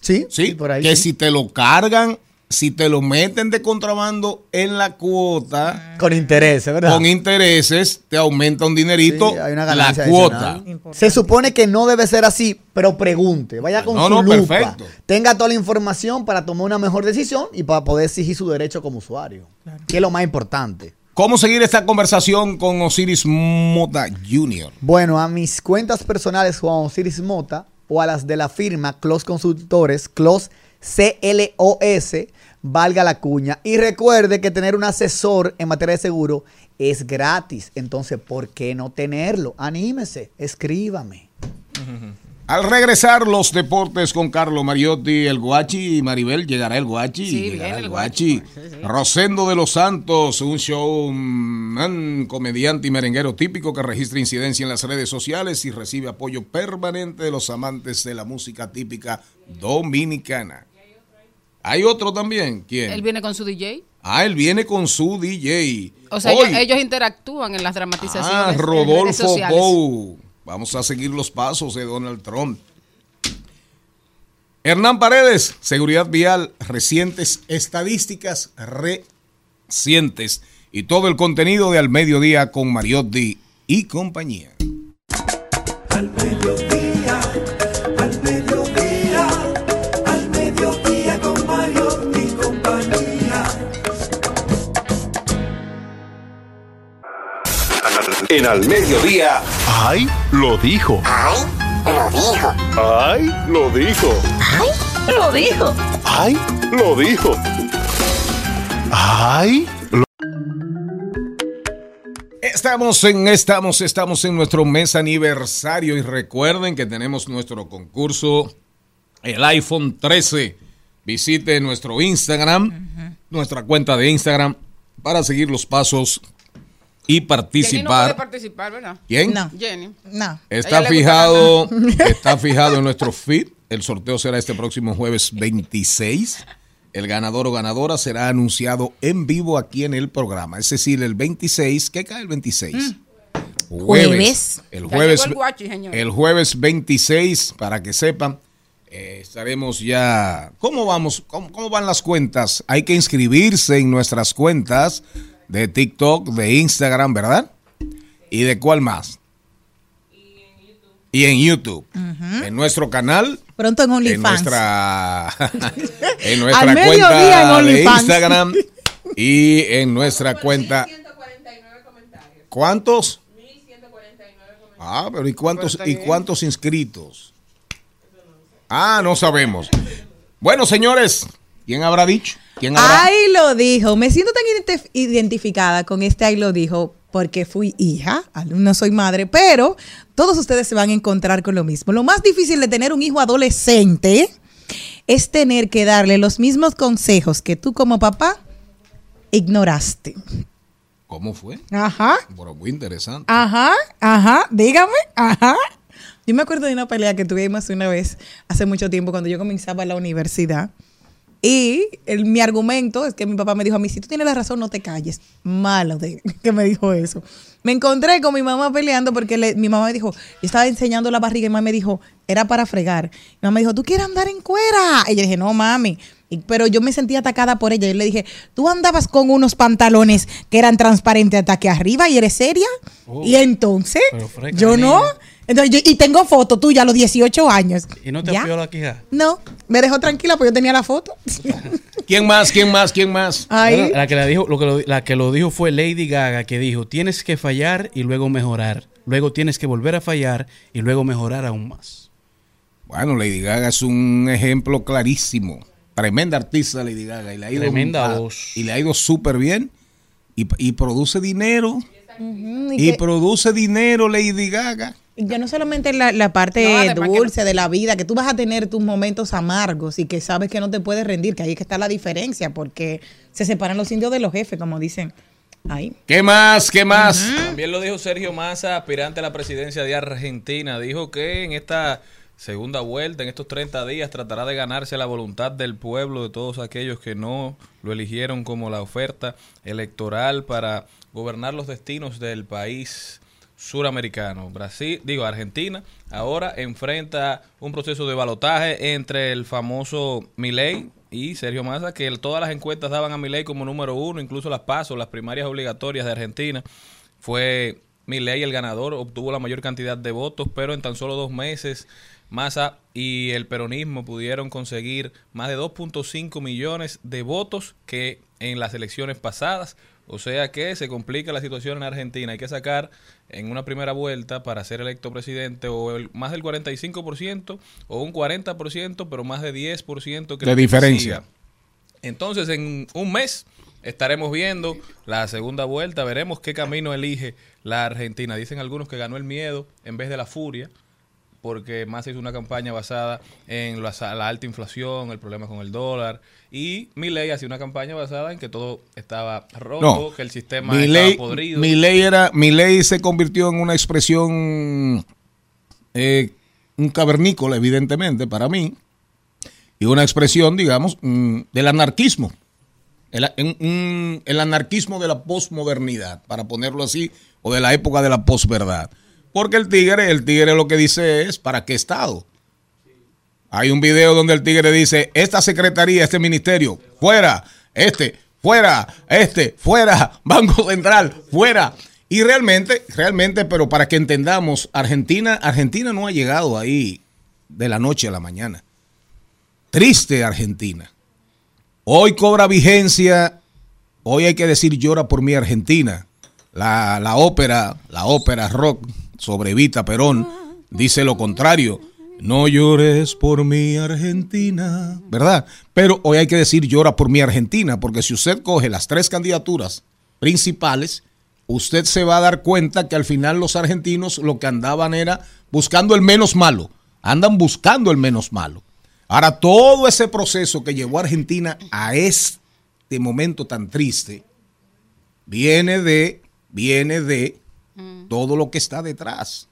Sí, Sí, por ahí. que sí. si te lo cargan, si te lo meten de contrabando en la cuota, Con intereses, ¿verdad? con intereses, te aumenta un dinerito Sí, hay una la ganancia cuota. Se supone que no debe ser así, pero pregunte, vaya con No, su no, lupa, perfecto. tenga toda la información para tomar una mejor decisión y para poder exigir su derecho como usuario, que es lo más importante. ¿Cómo seguir esta conversación con Osiris Mota Jr.? Bueno, a mis cuentas personales Juan Osiris Mota o a las de la firma Clos Consultores, Clos C-L-O-S, valga la cuña. Y recuerde que tener un asesor en materia de seguro es gratis. Entonces, ¿por qué no tenerlo? Anímese, escríbame. Al regresar los deportes con Carlo Mariotti, el Guachi y Maribel, llegará el Guachi. Sí, llegará el el Guachi. Guachi. Sí, sí. Rosendo de los Santos, un show, mm, comediante y merenguero típico que registra incidencia en las redes sociales y recibe apoyo permanente de los amantes de la música típica dominicana. Hay otro también, ¿quién? Él viene con su DJ. Ah, él viene con su DJ. O sea, ellos, ellos interactúan en las dramatizaciones. Ah, Rodolfo. Pou. Vamos a seguir los pasos de Donald Trump. Hernán Paredes, seguridad vial, recientes estadísticas recientes y todo el contenido de Al Mediodía con Mariotti y compañía. En al mediodía. ¡Ay! Lo dijo. ¡Ay! Lo dijo. ¡Ay! Lo dijo. Lo dijo. ¡Ay! Lo dijo. ¡Ay! Estamos en, estamos, estamos en nuestro mes aniversario y recuerden que tenemos nuestro concurso, el iPhone 13. Visite nuestro Instagram, nuestra cuenta de Instagram, para seguir los pasos y Jenny no puede participar. participar, ¿verdad? ¿Quién? No. Jenny. No. Está fijado, [LAUGHS] está fijado en nuestro feed. El sorteo será este próximo jueves 26. el ganador o ganadora será anunciado en vivo aquí en el programa. Es decir, el 26, ¿qué cae el 26? Jueves. El jueves, el guachi, el jueves 26, para que sepan, eh, estaremos ya. ¿Cómo vamos? ¿Cómo, cómo van las cuentas? Hay que inscribirse en nuestras cuentas de TikTok, de Instagram, ¿verdad? ¿Y de cuál más? Y en YouTube. En nuestro canal Pronto en en OnlyFans. nuestra [LAUGHS] en Al nuestra mediodía en cuenta de OnlyFans. Instagram [LAUGHS] y en nuestra cuenta ¿Cuántos? Ah, pero ¿y cuántos y cuántos inscritos? Ah, no sabemos. Bueno, señores, ¿quién habrá dicho? ¿Quién habrá? Ahí lo dijo. Me siento tan identi- identificada con este ahí lo dijo porque fui hija, no soy madre, pero todos ustedes se van a encontrar con lo mismo. Lo más difícil de tener un hijo adolescente es tener que darle los mismos consejos que tú como papá ignoraste. ¿Cómo fue? Ajá, Bueno, muy interesante. ajá, ajá, dígame, ajá. Yo me acuerdo de una pelea que tuvimos una vez hace mucho tiempo cuando yo comenzaba la universidad. Y el- mi argumento es que mi papá me dijo a mí, si tú tienes la razón, no te calles. Malo de [LAUGHS] que me dijo eso. Me encontré con mi mamá peleando porque le- mi mamá me dijo, yo estaba enseñando la barriga y mi mamá me dijo, era para fregar. Mi mamá me dijo, ¿tú quieres andar en cuera? Y yo dije, no, mami. Y- pero yo me sentí atacada por ella. Yo le dije, tú andabas con unos pantalones que eran transparentes hasta aquí arriba y eres seria. Oh. y entonces, yo no. niña. Entonces, yo- y tengo foto tuya a los 18 años. ¿Y no te ¿Ya? la quija? No, me dejó tranquila porque yo tenía la foto. ¿Quién más? ¿Quién más? ¿Quién más? Bueno, la que la dijo, lo que lo, la que lo dijo fue Lady Gaga, que dijo, tienes que fallar y luego mejorar. Luego tienes que volver a fallar y luego mejorar aún más. Bueno, Lady Gaga es un ejemplo clarísimo. Tremenda artista Lady Gaga. Y le ha ido, Tremenda voz. Y le ha ido súper bien. Y, y produce dinero. Y y que- produce dinero Lady Gaga. Y ya no solamente la, la parte No, dulce de la vida, que tú vas a tener tus momentos amargos y que sabes que no te puedes rendir, que ahí es que está la diferencia, porque se separan los indios de los jefes, como dicen ahí. ¿Qué más? ¿Qué más? También lo dijo Sergio Massa, aspirante a la presidencia de Argentina. Dijo que en esta segunda vuelta, en estos 30 días, tratará de ganarse la voluntad del pueblo, de todos aquellos que no lo eligieron como la oferta electoral para gobernar los destinos del país suramericano. Brasil, digo, Argentina, ahora enfrenta un proceso de balotaje entre el famoso Milei y Sergio Massa, que todas las encuestas daban a Milei como número uno, incluso las pasos, las primarias obligatorias de Argentina. Fue Milei el ganador, obtuvo la mayor cantidad de votos, pero en tan solo dos meses Massa y el peronismo pudieron conseguir más de 2.5 millones de votos que en las elecciones pasadas. O sea que se complica la situación en Argentina. Hay que sacar en una primera vuelta para ser electo presidente o el- más del 45% o un 40%, pero más de 10% que De diferencia. siga. Entonces, en un mes estaremos viendo la segunda vuelta, veremos qué camino elige la Argentina. Dicen algunos que ganó el miedo en vez de la furia, porque más hizo una campaña basada en la, la alta inflación, el problema con el dólar, y Milei hacía una campaña basada en que todo estaba roto, No. que el sistema Milei, estaba podrido. Milei era, Milei se convirtió en una expresión, eh, un cavernícola, evidentemente, para mí, y una expresión, digamos, mm, del anarquismo. El, el anarquismo de la posmodernidad, para ponerlo así, o de la época de la posverdad. Porque el tigre, el tigre lo que dice es, ¿para qué Estado? Hay un video donde el tigre dice, esta secretaría, este ministerio, fuera, este, fuera, este, fuera, [LAUGHS] Banco Central, fuera. Y realmente, realmente, pero para que entendamos, Argentina, Argentina no ha llegado ahí de la noche a la mañana. Triste Argentina. Hoy cobra vigencia, hoy hay que decir llora por mi Argentina. La, la ópera, la ópera rock sobre Evita Perón dice lo contrario. No llores por mi Argentina, ¿verdad? Pero hoy hay que decir llora por mi Argentina, porque si usted coge las tres candidaturas principales, usted se va a dar cuenta que al final los argentinos lo que andaban era buscando el menos malo, andan buscando el menos malo. Ahora, todo ese proceso que llevó a Argentina a este momento tan triste, viene de, viene de todo lo que está detrás,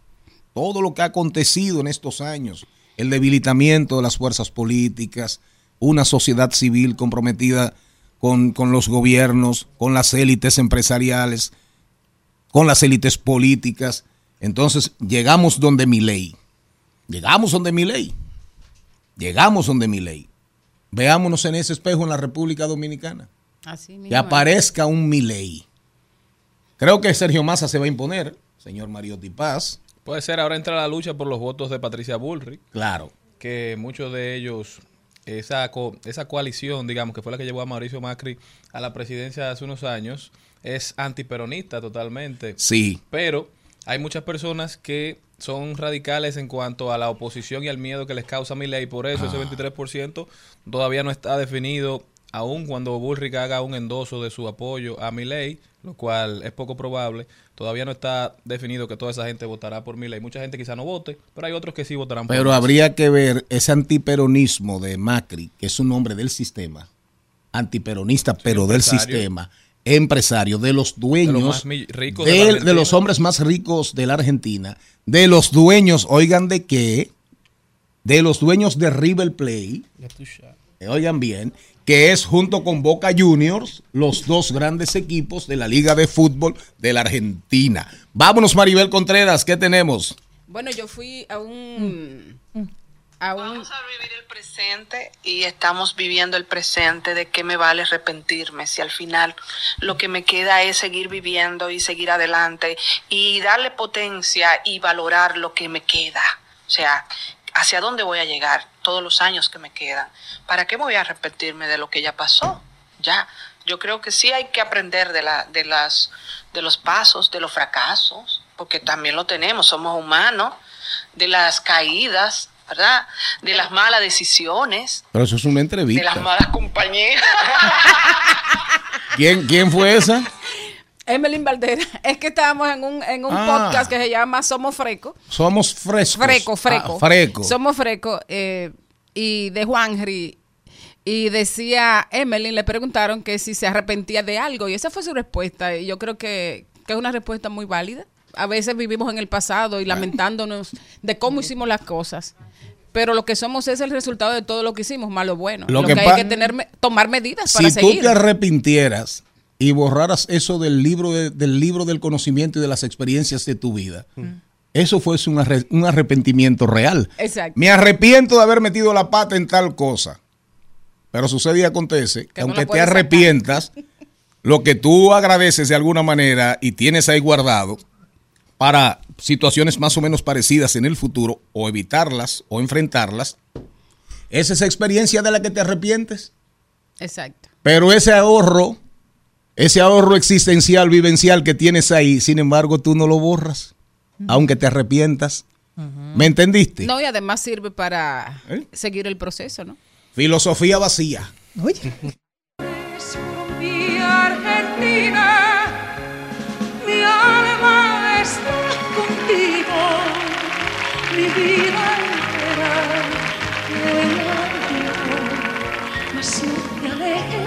todo lo que ha acontecido en estos años, el debilitamiento de las fuerzas políticas, una sociedad civil comprometida con, con los gobiernos, con las élites empresariales, con las élites políticas. Entonces llegamos donde mi ley. Llegamos donde mi ley. Llegamos donde mi ley. Veámonos en ese espejo en la República Dominicana. Así. Que aparezca un Milei. Creo que Sergio Massa se va a imponer, señor Mariotti Paz. Puede ser, ahora entra la lucha por los votos de Patricia Bullrich, Claro. que muchos de ellos, esa, co- esa coalición, digamos, que fue la que llevó a Mauricio Macri a la presidencia hace unos años, es antiperonista totalmente. Sí. Pero hay muchas personas que son radicales en cuanto a la oposición y al miedo que les causa mi ley. Por eso ese 23% todavía no está definido, aun cuando Bullrich haga un endoso de su apoyo a mi ley, lo cual es poco probable. Todavía no está definido que toda esa gente votará por mi ley. Mucha gente quizá no vote, pero hay otros que sí votarán por Pero habría que ver ese antiperonismo de Macri, que es un nombre del sistema, antiperonista, pero del sistema, empresario, de los dueños, de de, los hombres más ricos de la Argentina, de los dueños, oigan de qué, de los dueños de River Plate, eh, oigan bien, que es junto con Boca Juniors los dos grandes equipos de la Liga de Fútbol de la Argentina. Vámonos, Maribel Contreras, ¿qué tenemos? Bueno, yo fui a un... A un Vamos a vivir el presente y estamos viviendo el presente de qué me vale arrepentirme si al final lo que me queda es seguir viviendo y seguir adelante y darle potencia y valorar lo que me queda. O sea, hacia dónde voy a llegar todos los años que me quedan. ¿Para qué me voy a arrepentirme de lo que ya pasó? Ya, yo creo que sí hay que aprender de, la, de, las, de los pasos, de los fracasos, porque también lo tenemos, somos humanos, de las caídas, ¿verdad? De las malas decisiones, Pero eso es una de las entrevista. malas compañías. ¿Quién, quién fue esa? [LAUGHS] Emelín Valdera. [LAUGHS] Es que estábamos en un, en un Ah. podcast que se llama Somos Freco. Somos frescos. Freco, freco. Ah, freco. Somos Freco. eh, y de Juanri. Y decía, Emelín, le preguntaron que si se arrepentía de algo. Y esa fue su respuesta. Y yo creo que, que es una respuesta muy válida. A veces vivimos en el pasado y lamentándonos de cómo hicimos las cosas. Pero lo que somos es el resultado de todo lo que hicimos, malo o bueno. Lo Lo, que que, hay que tener, tomar medidas para si tú te arrepintieras y borraras eso del libro, de- del libro del conocimiento y de las experiencias de tu vida, eso fuese un, arre- un arrepentimiento real. Exacto. Me arrepiento de haber metido la pata en tal cosa. Pero sucede y acontece que, aunque te sacar. arrepientas, lo que tú agradeces de alguna manera y tienes ahí guardado para situaciones más o menos parecidas en el futuro, o evitarlas o enfrentarlas, es esa experiencia de la que te arrepientes. Exacto. Pero ese ahorro, ese ahorro existencial, vivencial que tienes ahí, sin embargo, tú no lo borras, aunque te arrepientas. ¿Me entendiste? No, y además sirve para ¿Eh? seguir el proceso, ¿no? Filosofía vacía. Oye. Mi Argentina, mi alma está contigo, mi vida entera te mas no te alejes,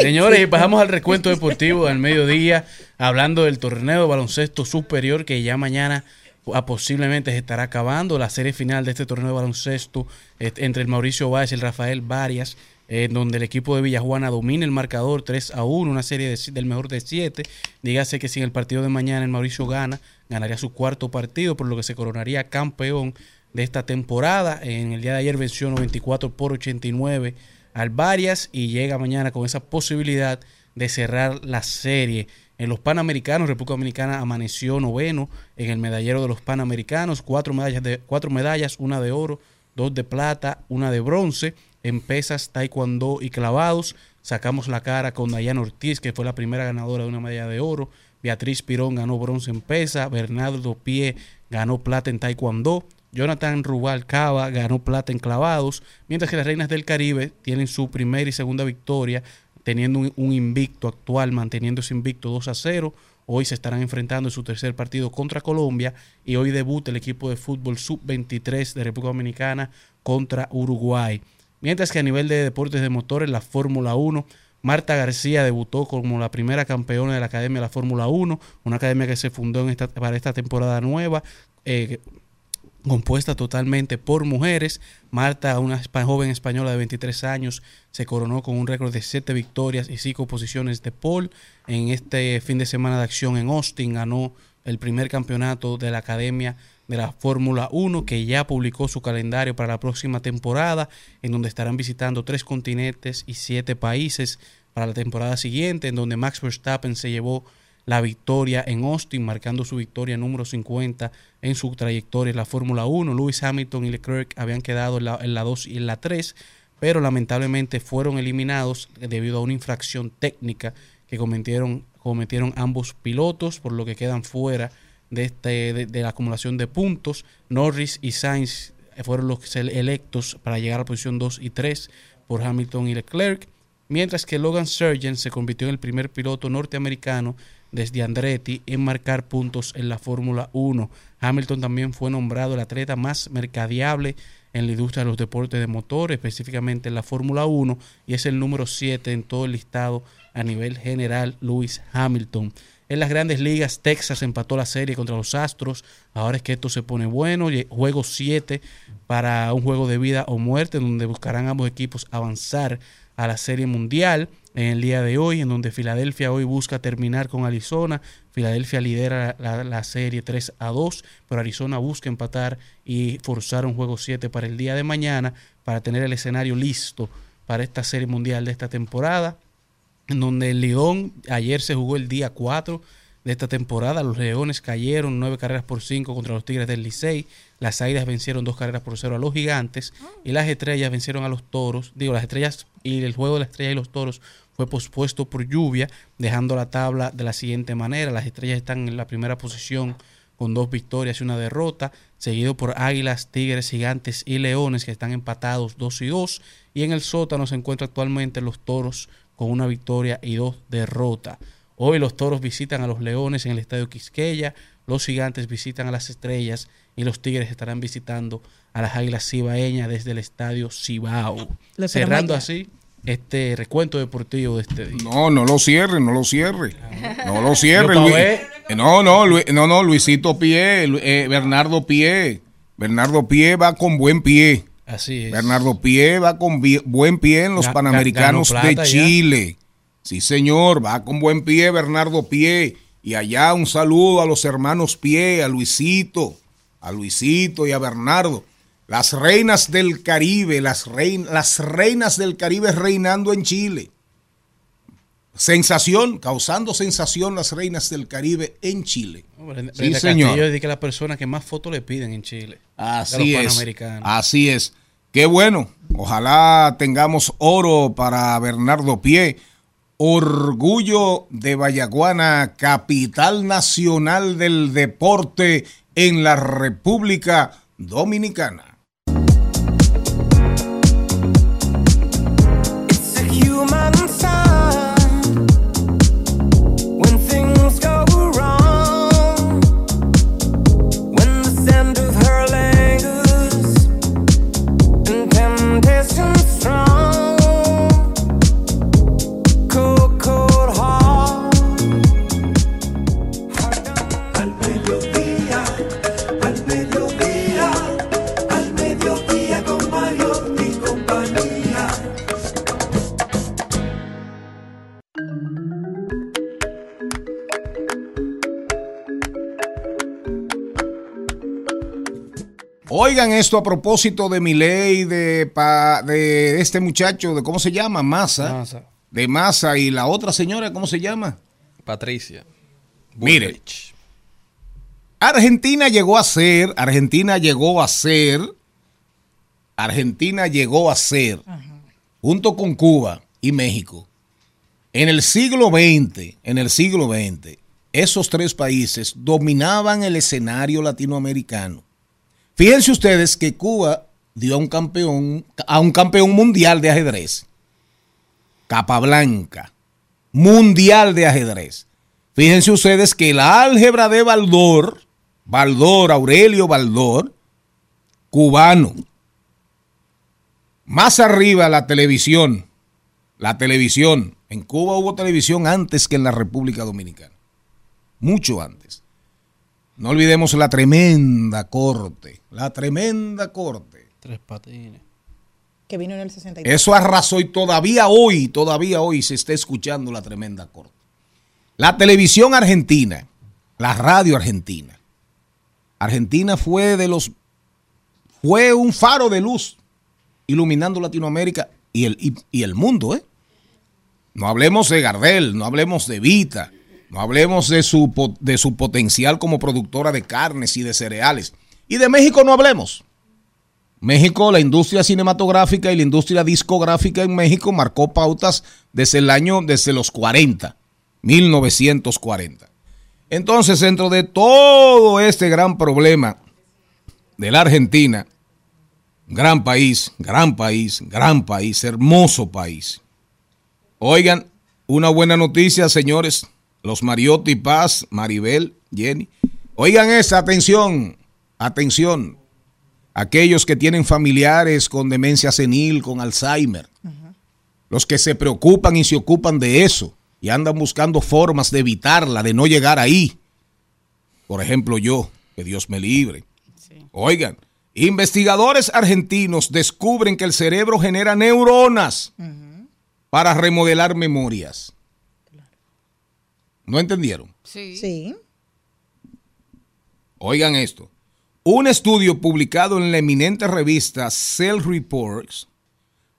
Señores, y pasamos al recuento deportivo del mediodía, hablando del torneo de baloncesto superior que ya mañana ah, posiblemente se estará acabando la serie final de este torneo de baloncesto entre el Mauricio Báez y el Rafael Varias, eh, en donde el equipo de Villajuana domina el marcador 3 a 1, una serie de del mejor de 7. Dígase que si en el partido de mañana el Mauricio gana, ganaría su cuarto partido, por lo que se coronaría campeón de esta temporada. En el día de ayer venció 94 por 89 al Varias y llega mañana con esa posibilidad de cerrar la serie. En los Panamericanos, República Dominicana amaneció noveno en el medallero de los Panamericanos, cuatro medallas, de, cuatro medallas, una de oro, dos de plata, una de bronce, en pesas, taekwondo y clavados. Sacamos la cara con Dayana Ortiz, que fue la primera ganadora de una medalla de oro. Beatriz Pirón ganó bronce en pesa. Bernardo Pie ganó plata en taekwondo. Jonathan Rubal Cava ganó plata en clavados. Mientras que las Reinas del Caribe tienen su primera y segunda victoria teniendo un, invicto actual, manteniendo ese invicto 2 a 0. Hoy se estarán enfrentando en su tercer partido contra Colombia y hoy debuta el equipo de fútbol sub-23 de República Dominicana contra Uruguay. Mientras que a nivel de deportes de motores, la Fórmula 1, Marta García debutó como la primera campeona de la Academia de la Fórmula 1, una academia que se fundó para esta temporada nueva, eh, compuesta totalmente por mujeres. Marta, una joven española de 23 años, se coronó con un récord de 7 victorias y 5 posiciones de pole. En este fin de semana de acción en Austin ganó el primer campeonato de la Academia de la Fórmula 1, que ya publicó su calendario para la próxima temporada, en donde estarán visitando tres continentes y siete países para la temporada siguiente, en donde Max Verstappen se llevó la victoria en Austin, marcando su victoria número 50 en su trayectoria en la Fórmula 1. Lewis Hamilton y Leclerc habían quedado en la, en la 2 y en la 3, pero lamentablemente fueron eliminados debido a una infracción técnica que cometieron, cometieron ambos pilotos, por lo que quedan fuera de, este, de, de la acumulación de puntos. Norris y Sainz fueron los electos para llegar a la posición 2 y 3 por Hamilton y Leclerc, mientras que Logan Sargent se convirtió en el primer piloto norteamericano desde Andretti en marcar puntos en la Fórmula 1. Hamilton también fue nombrado el atleta más mercadeable en la industria de los deportes de motor, específicamente en la Fórmula 1, y es el número 7 en todo el listado a nivel general, Lewis Hamilton. En las grandes ligas, Texas empató la serie contra los Astros. Ahora es que esto se pone bueno. Juego 7 para un juego de vida o muerte, donde buscarán ambos equipos avanzar a la serie mundial en el día de hoy, en donde Filadelfia hoy busca terminar con Arizona. Filadelfia lidera la, serie 3 a 2, pero Arizona busca empatar y forzar un juego 7 para el día de mañana para tener el escenario listo para esta serie mundial de esta temporada en donde el León ayer se jugó el día 4 de esta temporada. Los Leones cayeron 9 carreras por 5 contra los Tigres del Licey. Las Águilas vencieron 2 carreras por 0 a los Gigantes. Y las Estrellas vencieron a los Toros. Digo, las Estrellas y el juego de las Estrellas y los Toros fue pospuesto por lluvia, dejando la tabla de la siguiente manera. Las Estrellas están en la primera posición con dos victorias y una derrota, seguido por Águilas, Tigres, Gigantes y Leones que están empatados 2 y 2. Y en el sótano se encuentra actualmente los Toros con una victoria y dos derrotas. Hoy los Toros visitan a los Leones en el Estadio Quisqueya, los Gigantes visitan a las Estrellas y los Tigres estarán visitando a las Águilas Cibaeñas desde el Estadio Cibao. Cerrando así este recuento deportivo de este día. No, no lo cierre, no lo cierre. No lo cierre. Luis- No, no, no, no, Luisito Pie, eh, Bernardo Pie. Bernardo Pie va con buen pie. Así es. Bernardo Pie va con buen pie en los Panamericanos de. Chile. Sí, señor, va con buen pie Bernardo Pie. Y allá un saludo a los hermanos Pie, a Luisito, a Luisito y a Bernardo. Las reinas del Caribe, las, las reinas del Caribe reinando en Chile. Sensación, causando sensación las reinas del Caribe en Chile. Brenda- Sí, señor. Castillo es de que la persona que más fotos le piden en Chile. Así los es. Panamericanos. Así es. Qué bueno. Ojalá tengamos oro para Bernardo Pie. Orgullo de Vallaguana, capital nacional del deporte en la República Dominicana. Oigan esto a propósito de mi ley, de, pa- de este muchacho, de cómo se llama, Massa. Massa. De Massa y la otra señora, ¿cómo se llama? Patricia. Mire, Bullrich. Argentina llegó a ser, Argentina llegó a ser, Argentina llegó a ser, junto con Cuba y México, en el siglo XX, en el siglo XX, esos tres países dominaban el escenario latinoamericano. Fíjense ustedes que Cuba dio a un campeón, a un campeón mundial de ajedrez. capa blanca, mundial de ajedrez. Fíjense ustedes que la álgebra de Baldor, Baldor, Aurelio Baldor, cubano, más arriba la televisión, la televisión, en Cuba hubo televisión antes que en la República Dominicana, mucho antes. No olvidemos la tremenda corte, la tremenda corte. Tres patines. Que vino en el 63. Eso arrasó y todavía hoy, todavía hoy se está escuchando la tremenda corte. La televisión argentina, la radio argentina. Argentina fue de los fue un faro de luz iluminando Latinoamérica y el, y, y el mundo, ¿eh? No hablemos de Gardel, no hablemos de Vita, no hablemos de su, de su potencial como productora de carnes y de cereales. Y de México no hablemos. México, la industria cinematográfica y la industria discográfica en México marcó pautas desde el año, desde los 40, 1940. Entonces, dentro de todo este gran problema de la Argentina, gran país, gran país, gran país, hermoso país. Oigan, una buena noticia, señores, los Mariotti Paz, Maribel, Jenny. Oigan esa, atención, atención. Aquellos que tienen familiares con demencia senil, con Alzheimer. Los que se preocupan y se ocupan de eso y andan buscando formas de evitarla, de no llegar ahí. Por ejemplo, yo, que Dios me libre. Oigan, investigadores argentinos descubren que el cerebro genera neuronas para remodelar memorias. ¿No entendieron? Sí. Sí. Oigan esto. Un estudio publicado en la eminente revista Cell Reports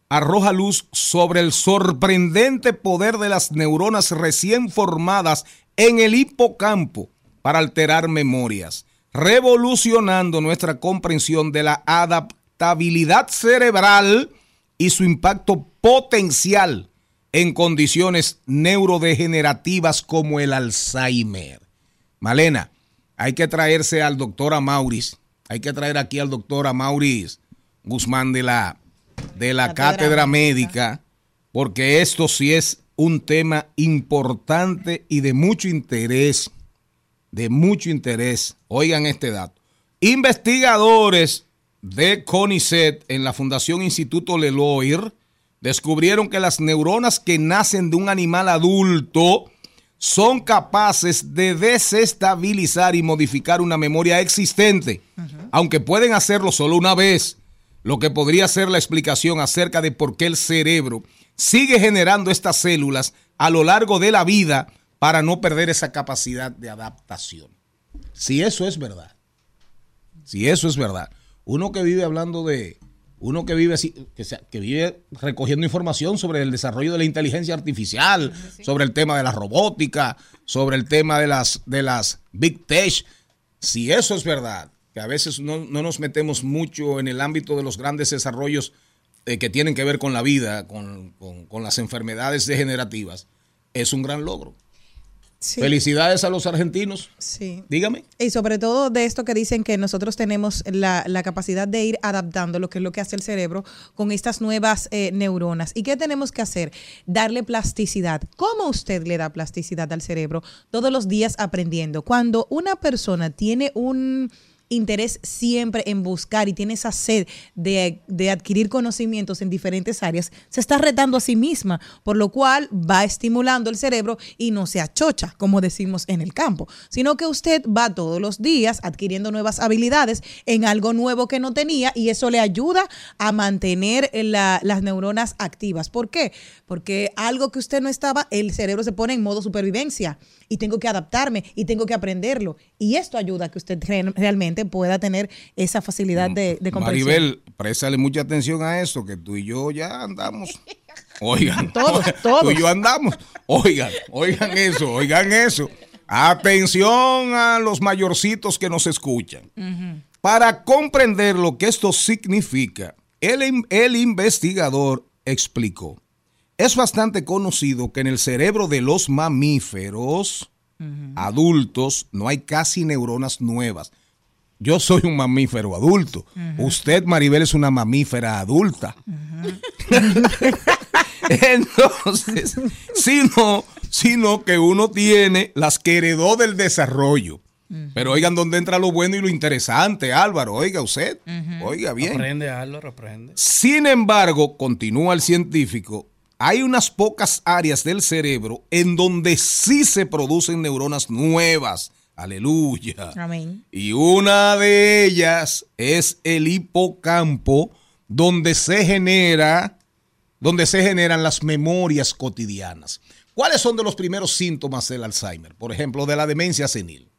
arroja luz sobre el sorprendente poder de las neuronas recién formadas en el hipocampo para alterar memorias, revolucionando nuestra comprensión de la adaptabilidad cerebral y su impacto potencial en condiciones neurodegenerativas como el Alzheimer. Malena, hay que traerse al doctor Amauris, hay que traer aquí al doctor Amauris Guzmán de la, de la Cátedra cátedra médica, porque esto sí es un tema importante y de mucho interés, de mucho interés. Oigan este dato. Investigadores de CONICET en la Fundación Instituto Leloir descubrieron que las neuronas que nacen de un animal adulto son capaces de desestabilizar y modificar una memoria existente, aunque pueden hacerlo solo una vez, lo que podría ser la explicación acerca de por qué el cerebro sigue generando estas células a lo largo de la vida para no perder esa capacidad de adaptación. Si eso es verdad, si eso es verdad, uno que vive hablando de, uno que vive así, que, sea- que vive recogiendo información sobre el desarrollo de la inteligencia artificial, sobre el tema de la robótica, sobre el tema de las, de las big tech, si eso es verdad, que a veces no, no nos metemos mucho en el ámbito de los grandes desarrollos eh, que tienen que ver con la vida, con, con- con las enfermedades degenerativas, es un gran logro. Sí. Felicidades a los argentinos. Sí. Dígame. Y sobre todo de esto que dicen que nosotros tenemos la, la capacidad de ir adaptando lo que es lo que hace el cerebro con estas nuevas eh, neuronas. ¿Y qué tenemos que hacer? Darle plasticidad. ¿Cómo usted le da plasticidad al cerebro? Todos los días aprendiendo. Cuando una persona tiene un interés siempre en buscar y tiene esa sed de, de adquirir conocimientos en diferentes áreas, se está retando a sí misma, por lo cual va estimulando el cerebro y no se achocha, como decimos en el campo, sino que usted va todos los días adquiriendo nuevas habilidades en algo nuevo que no tenía y eso le ayuda a mantener la- las neuronas activas. ¿Por qué? Porque algo que usted no estaba, el cerebro se pone en modo supervivencia y tengo que adaptarme y tengo que aprenderlo. Y esto ayuda a que usted re- pueda tener esa facilidad de, de comprensión. Maribel, préstale mucha atención a esto, que tú y yo ya andamos. [LAUGHS] Oigan, Todos, todos. [LAUGHS] tú y yo andamos. Oigan, oigan eso, oigan eso. Atención a los mayorcitos que nos escuchan. Para comprender lo que esto significa, el, el investigador explicó. Es bastante conocido que en el cerebro de los mamíferos adultos no hay casi neuronas nuevas. Yo soy un mamífero adulto. Usted, Maribel, es una mamífera adulta. [LAUGHS] Entonces, sino, sino que uno tiene las que heredó del desarrollo. Pero oigan dónde entra lo bueno y lo interesante, Álvaro. Oiga usted, oiga bien. Aprende, Álvaro, aprende. Sin embargo, continúa el científico, hay unas pocas áreas del cerebro en donde sí se producen neuronas nuevas. Aleluya. Amén. Y una de ellas es el hipocampo, donde se genera, donde se generan las memorias cotidianas. ¿Cuáles son de los primeros síntomas del Alzheimer? Por ejemplo, de la demencia senil.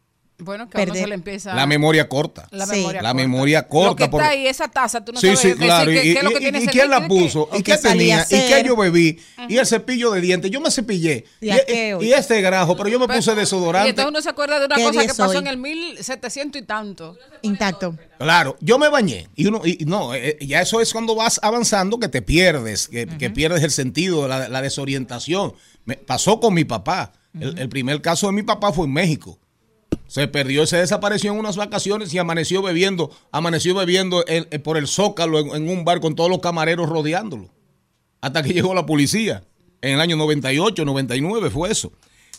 Bueno, que a uno se le empieza La memoria corta. La Sí. memoria La corta. memoria Lo que corta. está porque- ahí, esa taza, tú no sí, sabes sí, decir claro. qué, ¿Y, qué es lo que y- tiene y quién la y puso? ¿Y qué tenía? a ¿Y qué yo bebí? Y el cepillo de dientes. Yo me cepillé. ¿Y Y, y- y este grajo, pero yo me puse Y desodorante. entonces uno se acuerda de una ¿Qué cosa que pasó hoy? en el 1700 y tanto. Intacto. Claro, yo me bañé y uno y no, eh, ya eso es cuando vas avanzando que te pierdes, que, que pierdes el sentido, la, la desorientación. Me pasó con mi papá. el, el primer caso de mi papá fue en México. Se perdió, se desapareció en unas vacaciones y amaneció bebiendo, amaneció bebiendo en- en- por el zócalo en, en un bar con todos los camareros rodeándolo. Hasta que llegó la policía. En el año 98, 99 fue eso.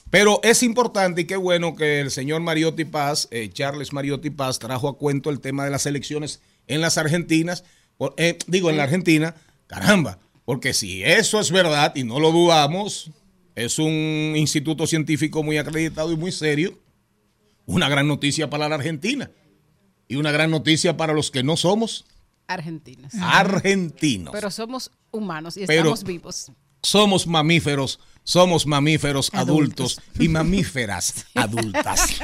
Pero es importante y qué bueno que el señor Mariotti Paz, eh, Charles Mariotti Paz, trajo a cuento el tema de las elecciones en las Argentinas, por- eh, digo en la Argentina, caramba, porque si eso es verdad y no lo dudamos, es un instituto científico muy acreditado y muy serio, una gran noticia para la Argentina y una gran noticia para los que no somos Argentinas. argentinos. Pero somos humanos y Pero- estamos vivos. somos mamíferos, somos mamíferos adultos, y [LAUGHS] mamíferas adultas.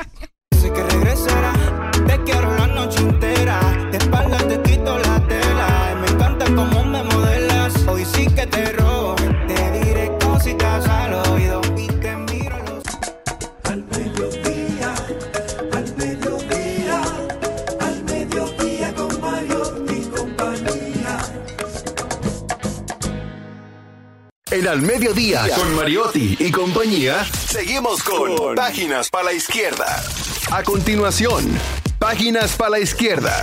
Sé que regresará, te quiero la noche entera. Te Al Mediodía, con Mariotti y compañía, seguimos con Páginas para la Izquierda. A continuación, Páginas para la Izquierda.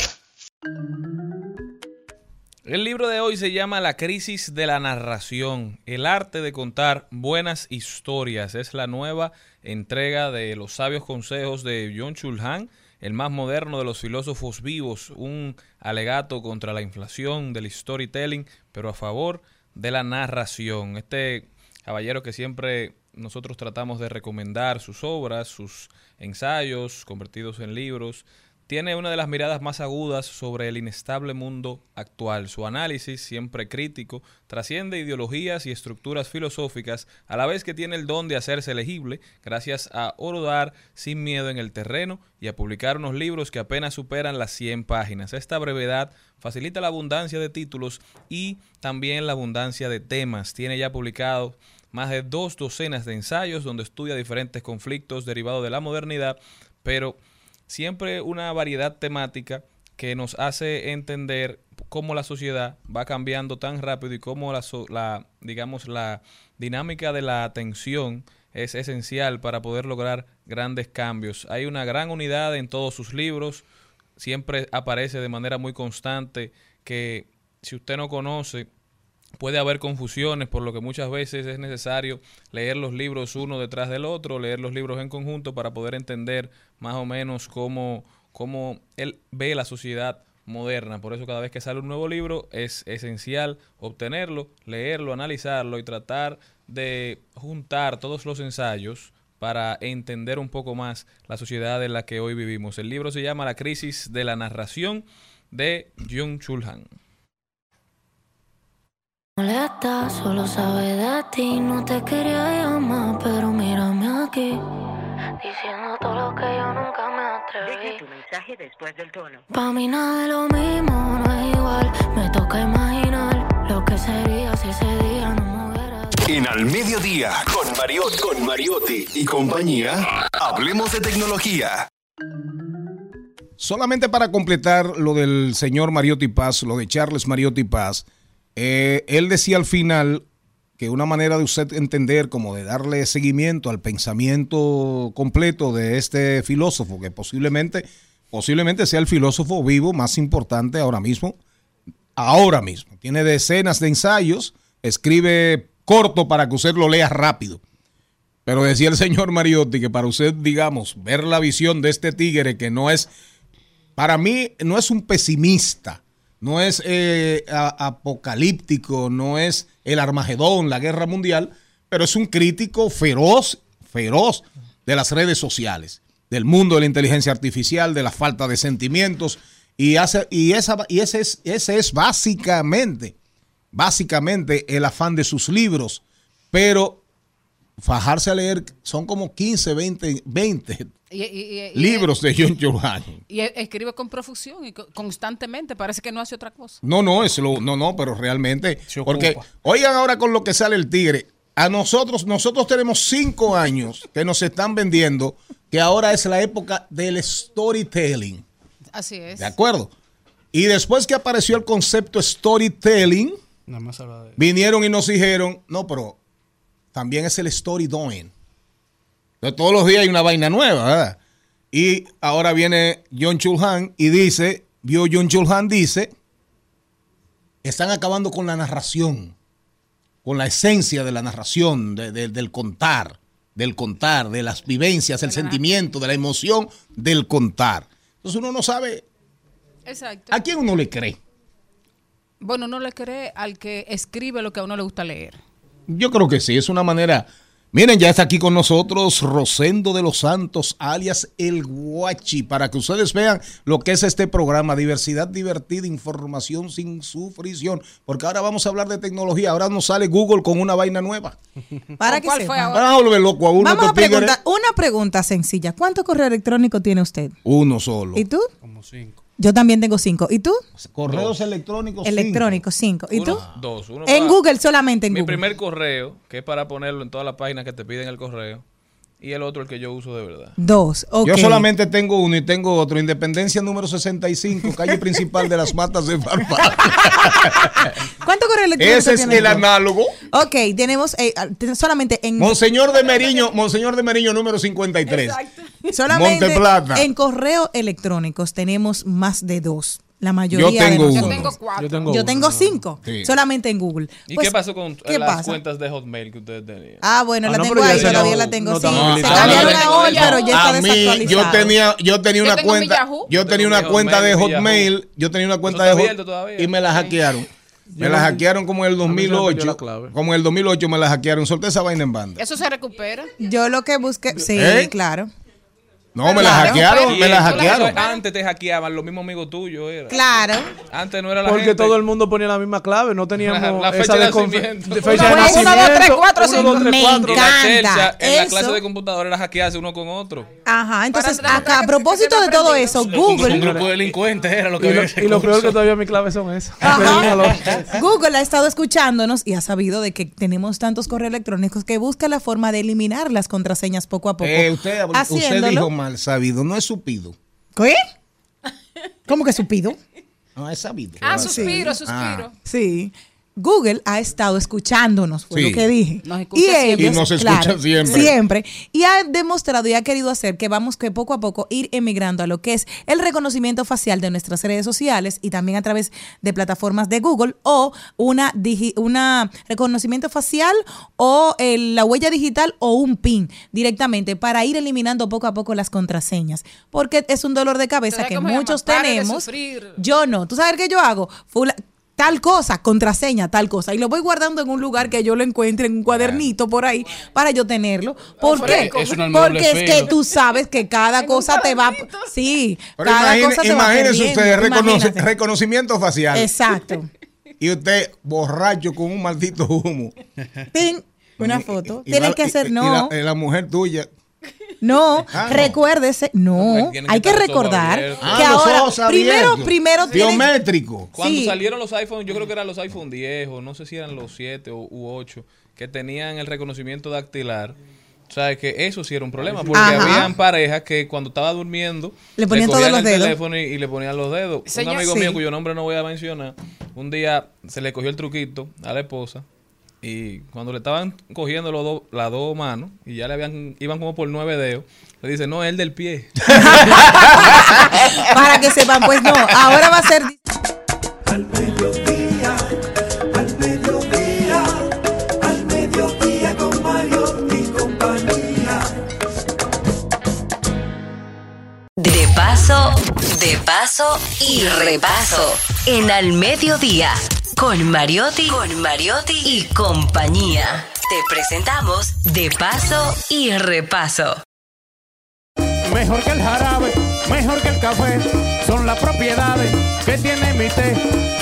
El libro de hoy se llama La crisis de la narración, el arte de contar buenas historias. Es la nueva entrega de los sabios consejos de John Chulhan, el más moderno de los filósofos vivos, un alegato contra la inflación del storytelling, pero a favor de la narración. Este caballero que siempre nosotros tratamos de recomendar sus obras, sus ensayos convertidos en libros, tiene una de las miradas más agudas sobre el inestable mundo actual. Su análisis, siempre crítico, trasciende ideologías y estructuras filosóficas, a la vez que tiene el don de hacerse legible, gracias a orodar sin miedo en el terreno y a publicar unos libros que apenas superan las 100 páginas. Esta brevedad facilita la abundancia de títulos y también la abundancia de temas. Tiene ya publicado más de dos docenas de ensayos donde estudia diferentes conflictos derivados de la modernidad, pero siempre una variedad temática que nos hace entender cómo la sociedad va cambiando tan rápido y cómo la, la digamos la dinámica de la atención es esencial para poder lograr grandes cambios. Hay una gran unidad en todos sus libros, siempre aparece de manera muy constante que si usted no conoce puede haber confusiones, por lo que muchas veces es necesario leer los libros uno detrás del otro, leer los libros en conjunto para poder entender más o menos cómo, cómo él ve la sociedad moderna. Por eso cada vez que sale un nuevo libro es esencial obtenerlo, leerlo, analizarlo y tratar de juntar todos los ensayos para entender un poco más la sociedad en la que hoy vivimos. El libro se llama La crisis de la narración de Jung Chulhan. Molesta, solo sabe de ti. No te quería llamar, pero mírame aquí. Diciendo todo lo que yo nunca me atreví. tu mensaje después del tono. Pa' mí nada de lo mismo, no es igual. Me toca imaginar lo que sería si ese día no me hubiera. En Al Mediodía, con Mariotti, con Mariotti y compañía, hablemos de tecnología. Solamente para completar lo del señor Mariotti Paz, lo de Charles Mariotti Paz, eh, él decía al final que una manera de usted entender, como de darle seguimiento al pensamiento completo de este filósofo, que posiblemente, posiblemente sea el filósofo vivo más importante ahora mismo, ahora mismo. Tiene decenas de ensayos, escribe corto para que usted lo lea rápido. Pero decía el señor Mariotti que para usted, digamos, ver la visión de este tigre que no es, para mí, no es un pesimista, no es eh, apocalíptico, no es el Armagedón, la guerra mundial, pero es un crítico feroz, feroz de las redes sociales, del mundo de la inteligencia artificial, de la falta de sentimientos, y, hace, y, y ese, es, ese es básicamente, básicamente el afán de sus libros, pero fajarse a leer son como 15, 20, 20 Y- y- y- y- libros de John Giovanni. Y e- escribe con profusión y co- constantemente. Parece que no hace otra cosa. No, no, es lo, no, no, pero realmente, porque oigan ahora con lo que sale el tigre. A nosotros, nosotros tenemos cinco años que nos están vendiendo que ahora es la época del storytelling. Así es. ¿De acuerdo? Y después que apareció el concepto storytelling, Nada más de vinieron y nos dijeron, no, pero también es el story doing. Entonces, todos los días hay una vaina nueva, ¿verdad? Y ahora viene John Chulhan y dice, vio John Chulhan dice, están acabando con la narración, con la esencia de la narración, de- de- del contar, del contar, de las vivencias, el sentimiento, de la emoción del contar. Entonces uno no sabe Exacto. a quién uno le cree. Bueno, no le cree al que escribe lo que a uno le gusta leer. Yo creo que sí, es una manera. Miren, ya está aquí con nosotros Rosendo de los Santos, alias El Guachi, para que ustedes vean lo que es este programa, diversidad divertida, información sin sufrición, porque ahora vamos a hablar de tecnología, ahora nos sale Google con una vaina nueva. [LAUGHS] Para que ¿Cuál fue ahora? Vamos a volver loco a uno, Vamos a preguntar una pregunta sencilla. ¿Cuánto correo electrónico tiene usted? Uno solo. ¿Y tú? como cinco. Yo también tengo cinco. ¿Y tú? Correos electrónicos. cinco. Electrónicos, cinco. ¿Y tú? Dos. Uno En para- Google, solamente en Mi Google. primer correo, que es para ponerlo en todas las páginas que te piden el correo. Y el otro, el que yo uso de verdad. Dos. ok. Yo solamente tengo uno y tengo otro. Independencia número 65, calle [LAUGHS] principal de las Matas de Farfán. [LAUGHS] ¿Cuánto correo electrónico Ese es el análogo. Ok, tenemos eh, ten- solamente en Monseñor de Meriño, Monseñor de Meriño número 53. solamente Monte Plata. en correo electrónicos tenemos más de dos. La mayoría Yo tengo de uno. Yo tengo cuatro. Yo tengo Yo cinco, Sí. solamente en Google. ¿Y Pues, qué pasó con ¿qué las pasa? cuentas de Hotmail que ustedes tenían? Ah, bueno, Ah, la no, tengo ahí, todavía no- la tengo. no sí, se cambiaron Ah, a hoy, yo- pero ya está a mí, yo tenía, yo tenía una cuenta, yo tenía una cuenta de Hotmail yo tenía una cuenta de Hotmail y me la hackearon. Me la hackearon como en el A mí se me perdió 2008. la clave. Como en el 2008 me la hackearon. Solté esa vaina en banda. Eso se recupera. Yo lo que busqué, sí, ¿Eh? claro. No, me la Claro. hackearon, me la hackearon. Antes te hackeaban, los mismos amigos tuyos era. Claro. Antes no era la Porque gente. todo el mundo ponía la misma clave, no teníamos La- la fecha esa de nacimiento. de fecha de Uno, nacimiento. uno, dos, tres, cuatro, uno, cinco. dos, tres, Me cuatro. Y la encanta. en la clase de computadora era hackearse uno con otro. Ajá, entonces acá, a propósito de todo eso, Oh, Un Google, grupo de delincuentes era lo que Y lo, y lo peor que todavía mis claves son esas. [LAUGHS] Google ha estado escuchándonos y ha sabido de que tenemos tantos correos electrónicos que busca la forma de eliminar las contraseñas poco a poco. Eh, usted, usted dijo mal sabido, no es supido. ¿Qué? ¿Cómo que supido? No, es sabido. Ah, suspiro, suspiro. Sí. Google ha estado escuchándonos, fue Sí. lo que dije. Nos escucha y siempre. ellos, Y nos escucha claro, siempre. Siempre. Y ha demostrado y ha querido hacer que vamos que poco a poco ir emigrando a lo que es el reconocimiento facial de nuestras redes sociales y también a través de plataformas de Google o una, digi- una reconocimiento facial o el- la huella digital o un PIN directamente para ir eliminando poco a poco las contraseñas. Porque es un dolor de cabeza ¿Sabes que muchos tenemos. sufrir. Yo no. ¿Tú sabes qué yo hago? Fula- tal cosa, contraseña, tal cosa. Y lo voy guardando en un lugar que yo lo encuentre, en un cuadernito por ahí, para yo tenerlo. ¿Por qué? Es un almohadón Porque es que tú sabes que cada [LAUGHS] cosa te va... Sí, Pero cada imagine- cosa te va imagínense ustedes, reconoce- reconocimiento facial. Exacto. [LAUGHS] Y usted borracho con un maldito humo. Tin, una foto. Y Tienes la- que hacer, y no, la, y la mujer tuya. No, Ah, no. recuérdese, no, hay que recordar. Ah, que los ahora, ojos primero, primero Biométrico. Cuando Sí. salieron los iPhone, yo creo que eran los iPhone 10 o no sé si eran los 7 o, u 8, que tenían el reconocimiento dactilar. O sea, que eso sí era un problema, porque Ajá. habían parejas que cuando estaba durmiendo Le ponían todos los el dedos. teléfono y, y le ponían los dedos. Señor, un amigo sí. mío cuyo nombre no voy a mencionar, un día se le cogió el truquito a la esposa y cuando le estaban cogiendo las dos manos y ya le habían iban como por nueve dedos, le dice, no, el del pie. [LAUGHS] Para que sepan, pues no, ahora va a ser... Al mediodía, al mediodía, al mediodía con Mario compañía. De paso, de paso y repaso en al mediodía. Con Mariotti, con Mariotti y compañía. Te presentamos De paso y repaso. Mejor que el jarabe, mejor que el café, son las propiedades que tiene mi té,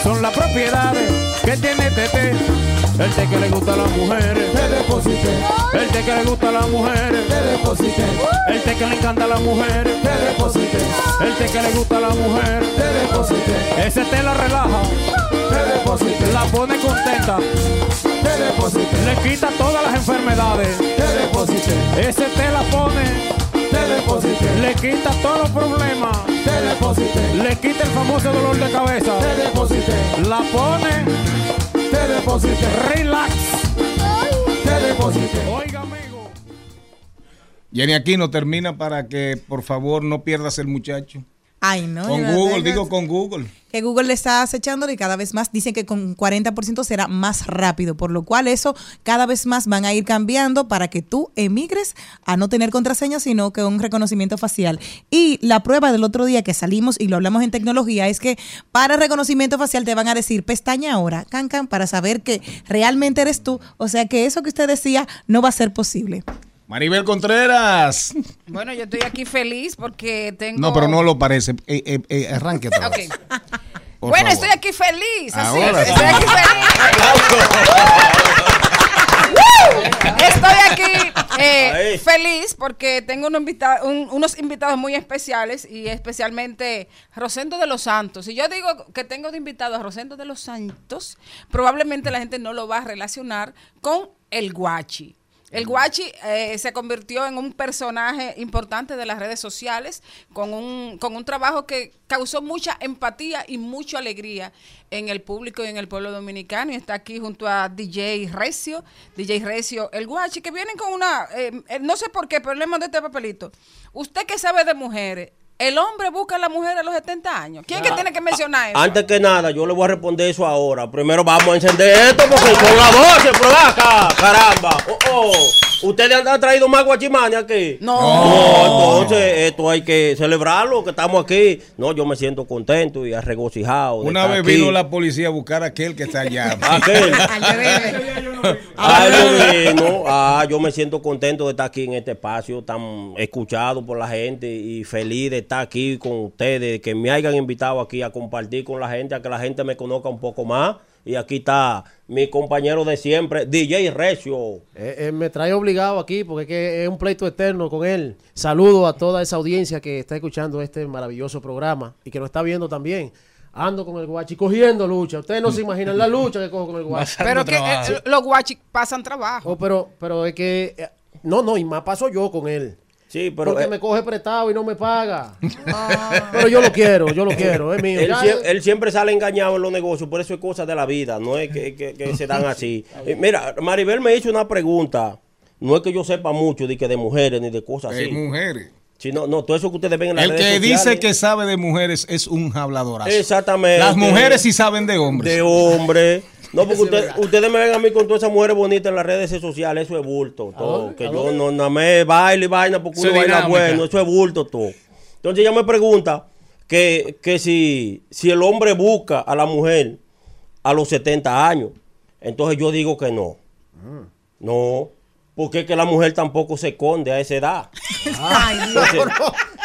son las propiedades que tiene este té. El té que le gusta a las mujeres, te deposité. El té que le gusta a las mujeres, te deposité. El té que le encanta a las mujeres, te deposité. El té que le gusta a las mujeres, te deposité. Ese té la relaja, te deposité. La pone contenta, te deposité. Le quita todas las enfermedades, te deposité. Ese té la pone te deposité. Le quita todos los problemas. Te deposité. Le quita el famoso dolor de cabeza. Te deposité. La pone. Te deposité. Relax. Te deposité. Oiga, amigo. Jenny Aquino termina para que por favor no pierdas el muchacho. Ay, no. Con Google, digo con Google. que Google le está acechando y cada vez más dicen que con 40% será más rápido, por lo cual eso cada vez más van a ir cambiando para que tú emigres a no tener contraseña, sino que un reconocimiento facial. Y la prueba del otro día que salimos y lo hablamos en tecnología es que para reconocimiento facial te van a decir pestaña ahora, can can, para saber que realmente eres tú. O sea que eso que usted decía no va a ser posible. Maribel Contreras. Bueno, yo estoy aquí feliz porque tengo... No, pero no lo parece. Eh, eh, eh, arranque otra vez. Ok. Por bueno, favor. estoy aquí feliz. así, Ahora sí. estoy aquí feliz. Estoy aquí eh, feliz porque tengo un- unos invitados muy especiales y especialmente Rosendo de los Santos. Si yo digo que tengo de invitado a Rosendo de los Santos, probablemente la gente no lo va a relacionar con el guachi. El Guachi eh, se convirtió en un personaje importante de las redes sociales con un, con un trabajo que causó mucha empatía y mucha alegría en el público y en el pueblo dominicano. Y está aquí junto a DJ Recio, DJ Recio, el Guachi, que vienen con una, eh, eh, no sé por qué, pero le mandé este papelito. Usted que sabe de mujeres, el hombre busca a la mujer a los 70 años. ¿Quién es que tiene que mencionar eso? Antes que nada, yo le voy a responder eso ahora. Primero vamos a encender esto porque son las 12, pero ven acá, caramba. Oh, oh. ¿Ustedes han- traído más guachimani aquí? No. entonces esto hay que celebrarlo, que estamos aquí. No, yo me siento contento y regocijado. de Una vez vino la policía a buscar a aquel que está allá. [LAUGHS] Aquel. Ah, yo vino. Ah, yo me siento contento de estar aquí en este espacio, tan escuchado por la gente y feliz de estar aquí con ustedes, que me hayan invitado aquí a compartir con la gente, a que la gente me conozca un poco más. Y aquí está mi compañero de siempre, DJ Recio. Eh, eh, me trae obligado aquí porque es, que es un pleito eterno con él. Saludo a toda esa audiencia que está escuchando este maravilloso programa y que lo está viendo también. Ando con el guachi cogiendo lucha. Ustedes no se imaginan la lucha que cojo con el guachi. Pero que eh, los guachis pasan trabajo. Oh, pero, pero es que. eh, No, no, y más paso yo con él. Sí, pero. Porque eh, me coge prestado y no me paga. pero yo lo quiero, yo lo quiero, es mío. Él, Ya- sie- él siempre sale engañado en los negocios, por eso es cosa de la vida, no es que, que- que se dan [LAUGHS] así. Eh, Mira, Maribel me hizo una pregunta, no es que yo sepa mucho de, que de mujeres ni de cosas De así. mujeres. Sí, no, no, todo eso que ustedes ven en las El redes que dice que sabe de mujeres es un habladorazo. Exactamente. Las mujeres sí saben de hombres. De hombre. No, porque usted- ustedes me ven a mí con todas esas mujeres bonitas en las redes sociales, eso es bulto. Todo, dónde? que ¿A yo no nada más baile y vaina porque uno baila bueno, eso es bulto todo. Entonces ella me pregunta que, que si, si el hombre busca a la mujer a los 70 años, entonces yo digo que no. No, porque es que la mujer tampoco se esconde a esa edad. Ay, Entonces,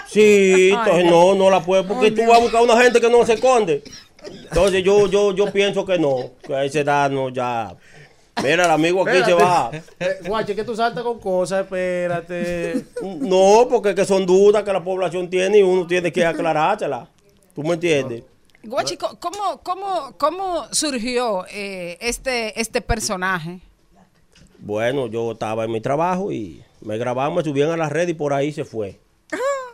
sí, entonces no, no la puede, porque tú vas a buscar una gente que no se esconde. Entonces yo, yo, yo pienso que no, que a esa edad no ya. Mira, el amigo aquí se va. Eh, Guachi, que tú saltas con cosas, espérate. No, porque que son dudas que la población tiene y uno tiene que aclarársela. ¿Tú me entiendes? Guachi, ¿cómo, cómo, cómo surgió eh, este, este personaje? Bueno, yo estaba en mi trabajo y me grababan, me subían a la red y por ahí se fue.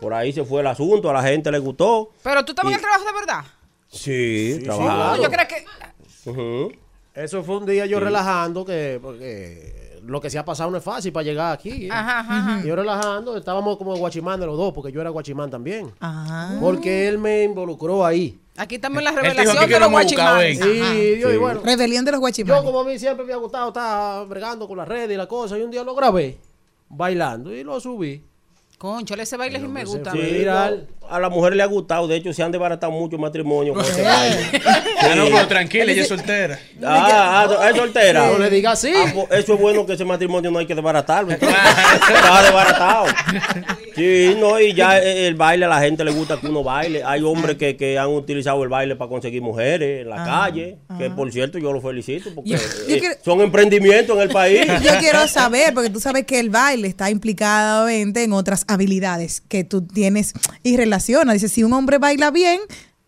Por ahí se fue el asunto, a la gente le gustó. Pero tú estabas Y- en el trabajo de verdad. Sí, sí, trabajo. claro. Yo creo que Ujú. Eso fue un día yo Sí. relajando que porque lo que se ha pasado no es fácil para llegar aquí. ¿eh? Ajá, ajá, ajá. Yo relajando, estábamos como guachimán de los dos, porque yo era guachimán también. Ah. Porque él me involucró ahí. Aquí estamos en la revelación de los guachimanes. Sí, yo, y Sí. bueno. Rebelión de los guachimanes. Yo como a mí siempre me ha gustado estar bregando con las redes y la cosa, y un día lo grabé bailando y lo subí. Concho, ese baile sí me gusta. Sí, no, a la mujer le ha gustado. De hecho, se han desbaratado mucho matrimonios con ese baile. [LAUGHS] Ah, no, Sí. pero tranquila, ella es soltera. [LAUGHS] Ah, ah, es soltera. No le diga así. Ah, pues, eso es bueno que ese matrimonio no hay que desbaratarlo. Está desbaratado. Sí, no, y ya el baile a la gente le gusta que uno baile. Hay hombres que, que han utilizado el baile para conseguir mujeres en la calle. Que por cierto, yo los felicito porque Yo- yo eh, quiero- son emprendimientos en el país. [LAUGHS] Yo quiero saber, porque tú sabes que el baile está implicadamente en otras habilidades que tú tienes y relaciona. Dice, si un hombre baila bien,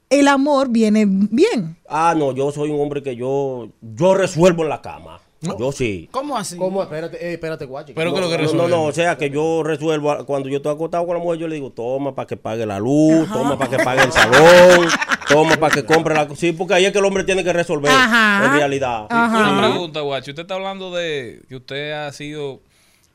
el amor viene bien. Ah, no, yo soy un hombre que yo, yo resuelvo en la cama. Yo sí. ¿Cómo así? ¿Cómo? Espérate, eh, espérate, guachi. no, no, no, no, o sea que yo resuelvo, cuando yo estoy acostado con la mujer, yo le digo, toma para que pague la luz, toma para que pague el salón, toma para que compre la... Sí, porque ahí es que el hombre tiene que resolver, Ajá. en realidad. Una Sí. pregunta, Guacho. Usted está hablando de que usted ha sido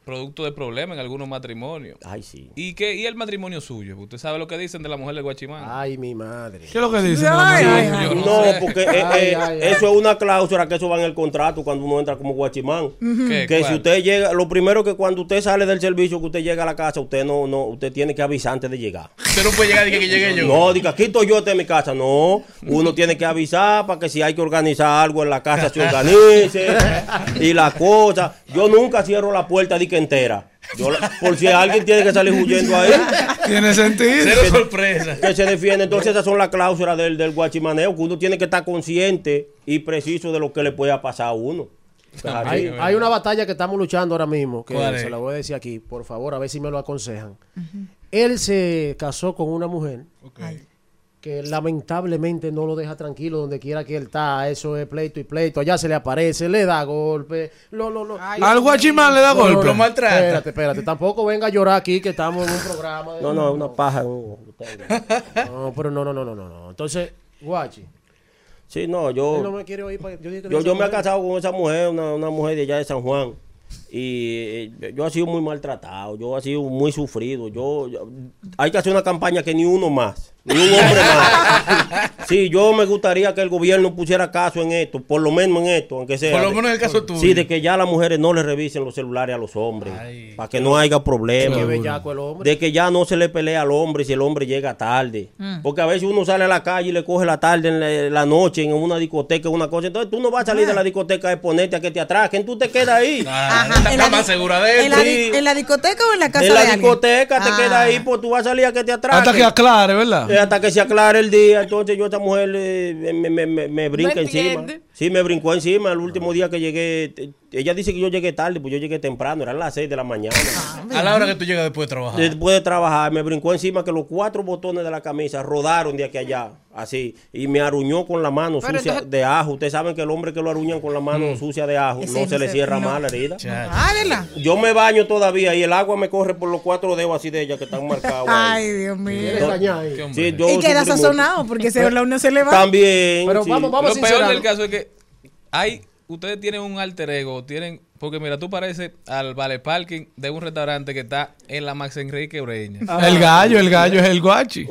producto de problemas en algunos matrimonios. Ay, sí. ¿Y, qué, ¿Y el matrimonio suyo? ¿Usted sabe lo que dicen de la mujer de Guachimán? Ay, mi madre. ¿Qué es lo que dicen de la Ay, ay, Yo ay. no No, sé. porque eh, Ay, eh, ay, ay. eso es una cláusula que eso va en el contrato cuando uno entra como guachimán. Que ¿Cuál? si usted llega, lo primero que cuando usted sale del servicio, que usted llega a la casa, usted no, no, usted tiene que avisar antes de llegar. Usted no puede llegar y que, que llegue yo. No, diga, aquí estoy yo este en mi casa. No, uno tiene que avisar para que si hay que organizar algo en la casa se [LAUGHS] organice y la cosa. Yo nunca cierro la puerta de entera. Yo la- por si alguien tiene que salir huyendo ahí. Tiene sentido. Cero Que- sorpresa. Que se defiende. Entonces esas son las cláusulas del, del guachimaneo, que uno tiene que estar consciente y preciso de lo que le puede pasar a uno. Claro. Hay, hay una batalla que estamos luchando ahora mismo, que se la voy a decir aquí, por favor, a ver si me lo aconsejan. Él se casó con una mujer que lamentablemente no lo deja tranquilo donde quiera que él está. Eso es pleito y pleito. Allá se le aparece, le da golpe. Lo, lo, lo. Al guachimán le da no, golpe. no, Espérate, espérate. Tampoco venga a llorar aquí que estamos en un programa. de- No, no, es una paja. no. [LAUGHS] No, pero no, no, no, no, no. no. Entonces, guachi. Sí, no, yo. Él no me quiere oír. pa- Yo, dije que Yo, yo me he casado con esa mujer, una, una mujer de allá de San Juan. Y eh, yo he sido muy maltratado, yo he sido muy sufrido. Yo, yo- hay que hacer una campaña que ni uno más, ni un hombre más. [LAUGHS] Sí, yo me gustaría que el gobierno pusiera caso en esto, por lo menos en esto, aunque sea. Por lo de- menos en el caso tuyo. Sí, de que ya las mujeres no le revisen los celulares a los hombres, para que no haya problemas. Qué bellaco el hombre. De que ya no se le pelea al hombre si el hombre llega tarde. Mm. Porque a veces uno sale a la calle y le coge la tarde en la, la noche en una discoteca, una cosa. Entonces tú no vas a salir de la discoteca a exponerte a que te atraquen, tú te quedas ahí. En la di- ¿En la, di- en la discoteca o en la casa En la de alguien? discoteca te Ah. quedas ahí, pues tú vas a salir a que te. Hasta que aclare, ¿verdad? Eh, hasta que se aclare el día. Entonces yo a esta mujer eh, me, me, me, me brinca encima. Sí, me brincó encima el último día que llegué. Ella dice que yo llegué tarde, pues yo llegué temprano, eran las 6 de la mañana. A la hora que tú llegas después de trabajar. Después de trabajar, me brincó encima que los cuatro botones de la camisa rodaron de aquí a allá, así, y me aruñó con la mano Pero sucia entonces- de ajo. Ustedes saben que el hombre que lo aruñan con la mano sucia de ajo Ese no se le cierra no. mal la herida. Yo me baño todavía y el agua me corre por los cuatro dedos así de ella que están marcados. Ay, Dios mío. Entonces, sí, yo Y queda sufrí mucho. sazonado porque se, la uno se le va. También. Pero sí. vamos, vamos a Lo peor del caso es que hay, ustedes tienen un alter ego, tienen, porque mira, tú pareces al vale parking de un restaurante que está en la Max Enrique Ureña. El gallo, el gallo es el guachi.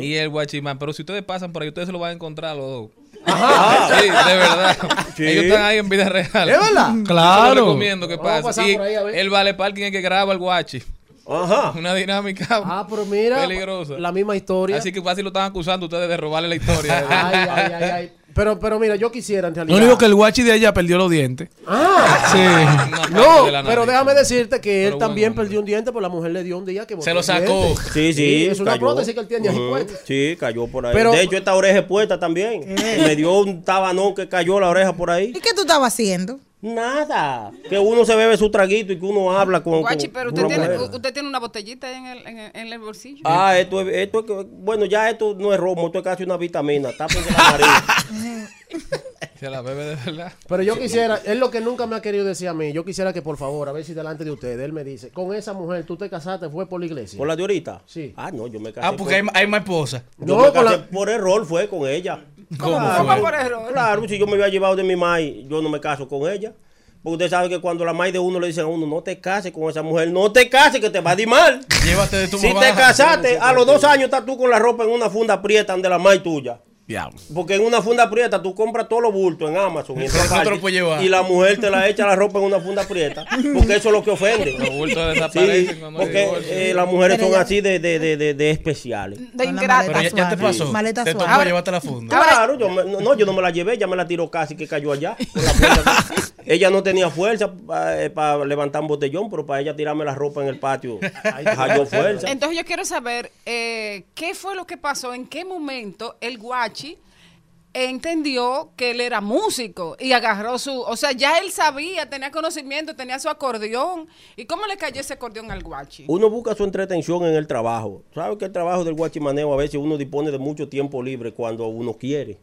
Y el guachimán, pero si ustedes pasan por ahí, ustedes se lo van a encontrar los dos. Sí, de verdad. Sí. Ellos están ahí en vida real. ¿Es verdad? Yo Claro. lo recomiendo que pase. pasar Y por ahí a ver. el vale parking es que graba el guachi. Ajá. Una dinámica Ah, pero mira, peligrosa. la misma historia. Así que fácil lo están acusando ustedes de robarle la historia. [LAUGHS] Ay, ay, ay, ay. Pero, pero mira, yo quisiera en Lo realidad. único que el guachi de ella perdió los dientes. Ah, [LAUGHS] Sí. No, pero déjame decirte que él también bueno, perdió un diente, pues la mujer le dio un día que Se lo el sacó. diente. Sí, sí. es una cayó. prótesis que él tiene ahí puesta. Sí, cayó por ahí. Pero- de hecho, esta oreja es puesta también. Me dio un tabanón que cayó la oreja por ahí. ¿Y qué tú estabas haciendo? Nada. Que uno se bebe su traguito y que uno habla con. Guachi, pero con usted una tiene, usted tiene una botellita ahí en el, en el, en el bolsillo. Ah, esto es, esto es que- bueno, ya esto no es romo, esto es casi una vitamina. Tápense la nariz. [LAUGHS] Se la bebe de verdad. Pero yo quisiera, es lo que nunca me ha querido decir a mí. Yo quisiera que por favor, a ver si delante de ustedes, él me dice, con esa mujer tú te casaste, fue por la iglesia. ¿Por la de ahorita? Sí. Ah, no, yo me casé. Ah, porque hay, con- hay más esposa. yo No, me con casé la- por error fue con ella. ¿Cómo Claro, fue? Claro, si yo me había llevado de mi mai, yo no me caso con ella. Porque usted sabe que cuando la mai de uno le dicen a uno, no te cases con esa mujer, no te cases que te va a ir mal. Llévate de tu Si mamá. te casaste, a los dos años estás tú con la ropa en una funda prieta de la mai tuya. Diablo. Porque en una funda prieta tú compras todos los bultos en Amazon. Y, en la mujer te la echa la ropa en una funda prieta. Porque eso es lo que ofende. Los bultos desaparecen Sí, cuando hay porque eh, las mujeres Pero son ya- así de, de, de, de, de especiales. De. Pero ya, ya te pasó. Maleta te suave. tocó llevarte la funda. Claro, yo, me- no, yo no me la llevé, ya me la tiró casi que cayó allá. la [LAUGHS] ella no tenía fuerza para levantar un botellón, pero para ella tirarme la ropa en el patio, [LAUGHS] halló fuerza. Entonces yo quiero saber eh, qué fue lo que pasó, en qué momento el entendió que él era músico y agarró su, o sea, ya él sabía, tenía conocimiento, tenía su acordeón. ¿Y cómo le cayó ese acordeón al guachi? Uno busca su entretención en el trabajo. ¿Sabe que el trabajo del guachimaneo a veces uno dispone de mucho tiempo libre cuando uno quiere?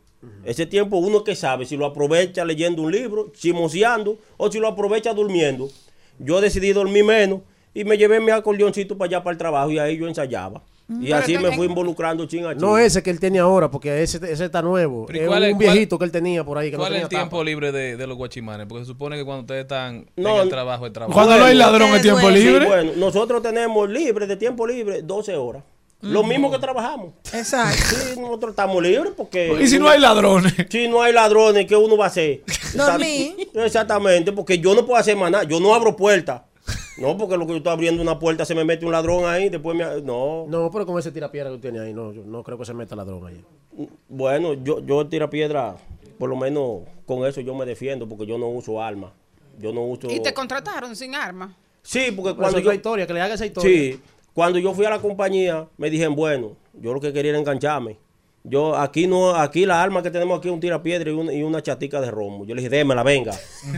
Ese tiempo uno que sabe si lo aprovecha leyendo un libro, chismoseando o si lo aprovecha durmiendo. Yo decidí dormir menos y me llevé mi acordeoncito para allá para el trabajo y ahí yo ensayaba. Y Pero así me fui involucrando chin a chin. No ese que él tiene ahora, porque ese, ese está nuevo. ¿y Es cuál un es- cuál- viejito que él tenía por ahí. Que no ¿Cuál es el tiempo tapa. libre de, de los guachimanes? Porque se supone que cuando ustedes están No, en el trabajo, el trabajo. Cuando no hay ladrón es tiempo. Sí, libre. bueno, nosotros tenemos libre, de tiempo libre, 12 horas. Lo mismo que trabajamos. Exacto. Sí, nosotros estamos libres porque... [LAUGHS] Y si no hay ladrones. Si no hay ladrones, ¿qué uno va a hacer? Dormir. Exactamente, porque yo no puedo hacer más nada. Yo no abro puertas. No, porque lo que yo estoy abriendo una puerta se me mete un ladrón ahí, después me... No. No, pero con ese tirapiedra que tiene ahí, no, yo no creo que se meta ladrón ahí. Bueno, yo, yo tira piedra, por lo menos con eso yo me defiendo, porque yo no uso armas. Yo no uso... Y te contrataron sin arma. Sí, porque Pero cuando yo... historia, que le haga esa historia. Sí, cuando yo fui a la compañía, me dijeron, bueno, yo lo que quería era engancharme. Yo aquí no, aquí la arma que tenemos aquí es un tirapiedra y, un- y una chatica de romo. Yo le dije, démela, venga.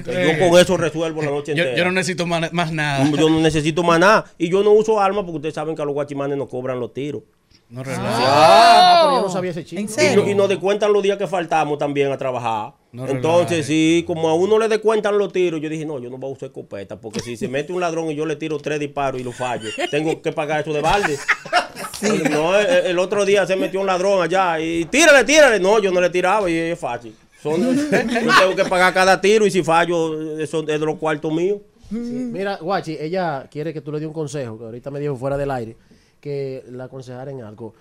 Yo con eso resuelvo la noche Yo, entera. yo no necesito más, más nada. Yo no necesito más nada. Y yo no uso armas porque ustedes saben que a los guachimanes nos cobran los tiros. No relajes. Ah, pero yo no sabía ese ¿En chico. Y, serio? no- y nos descuentan los días que faltamos también a trabajar. No Entonces, relaje. sí, como a uno le descuentan los tiros, yo dije, no, yo no voy a usar escopeta, porque si se mete un ladrón y yo le tiro tres disparos y lo fallo, tengo que pagar eso de balde. [LAUGHS] No, el, el otro día se metió un ladrón allá y tírale, tírale. No, yo no le tiraba y es fácil. Son, [LAUGHS] yo tengo que pagar cada tiro y si fallo, eso es de los cuartos míos. Sí. Mira, Guachi, ella quiere que tú le dé un consejo, que ahorita me dijo fuera del aire, que la aconsejara en algo.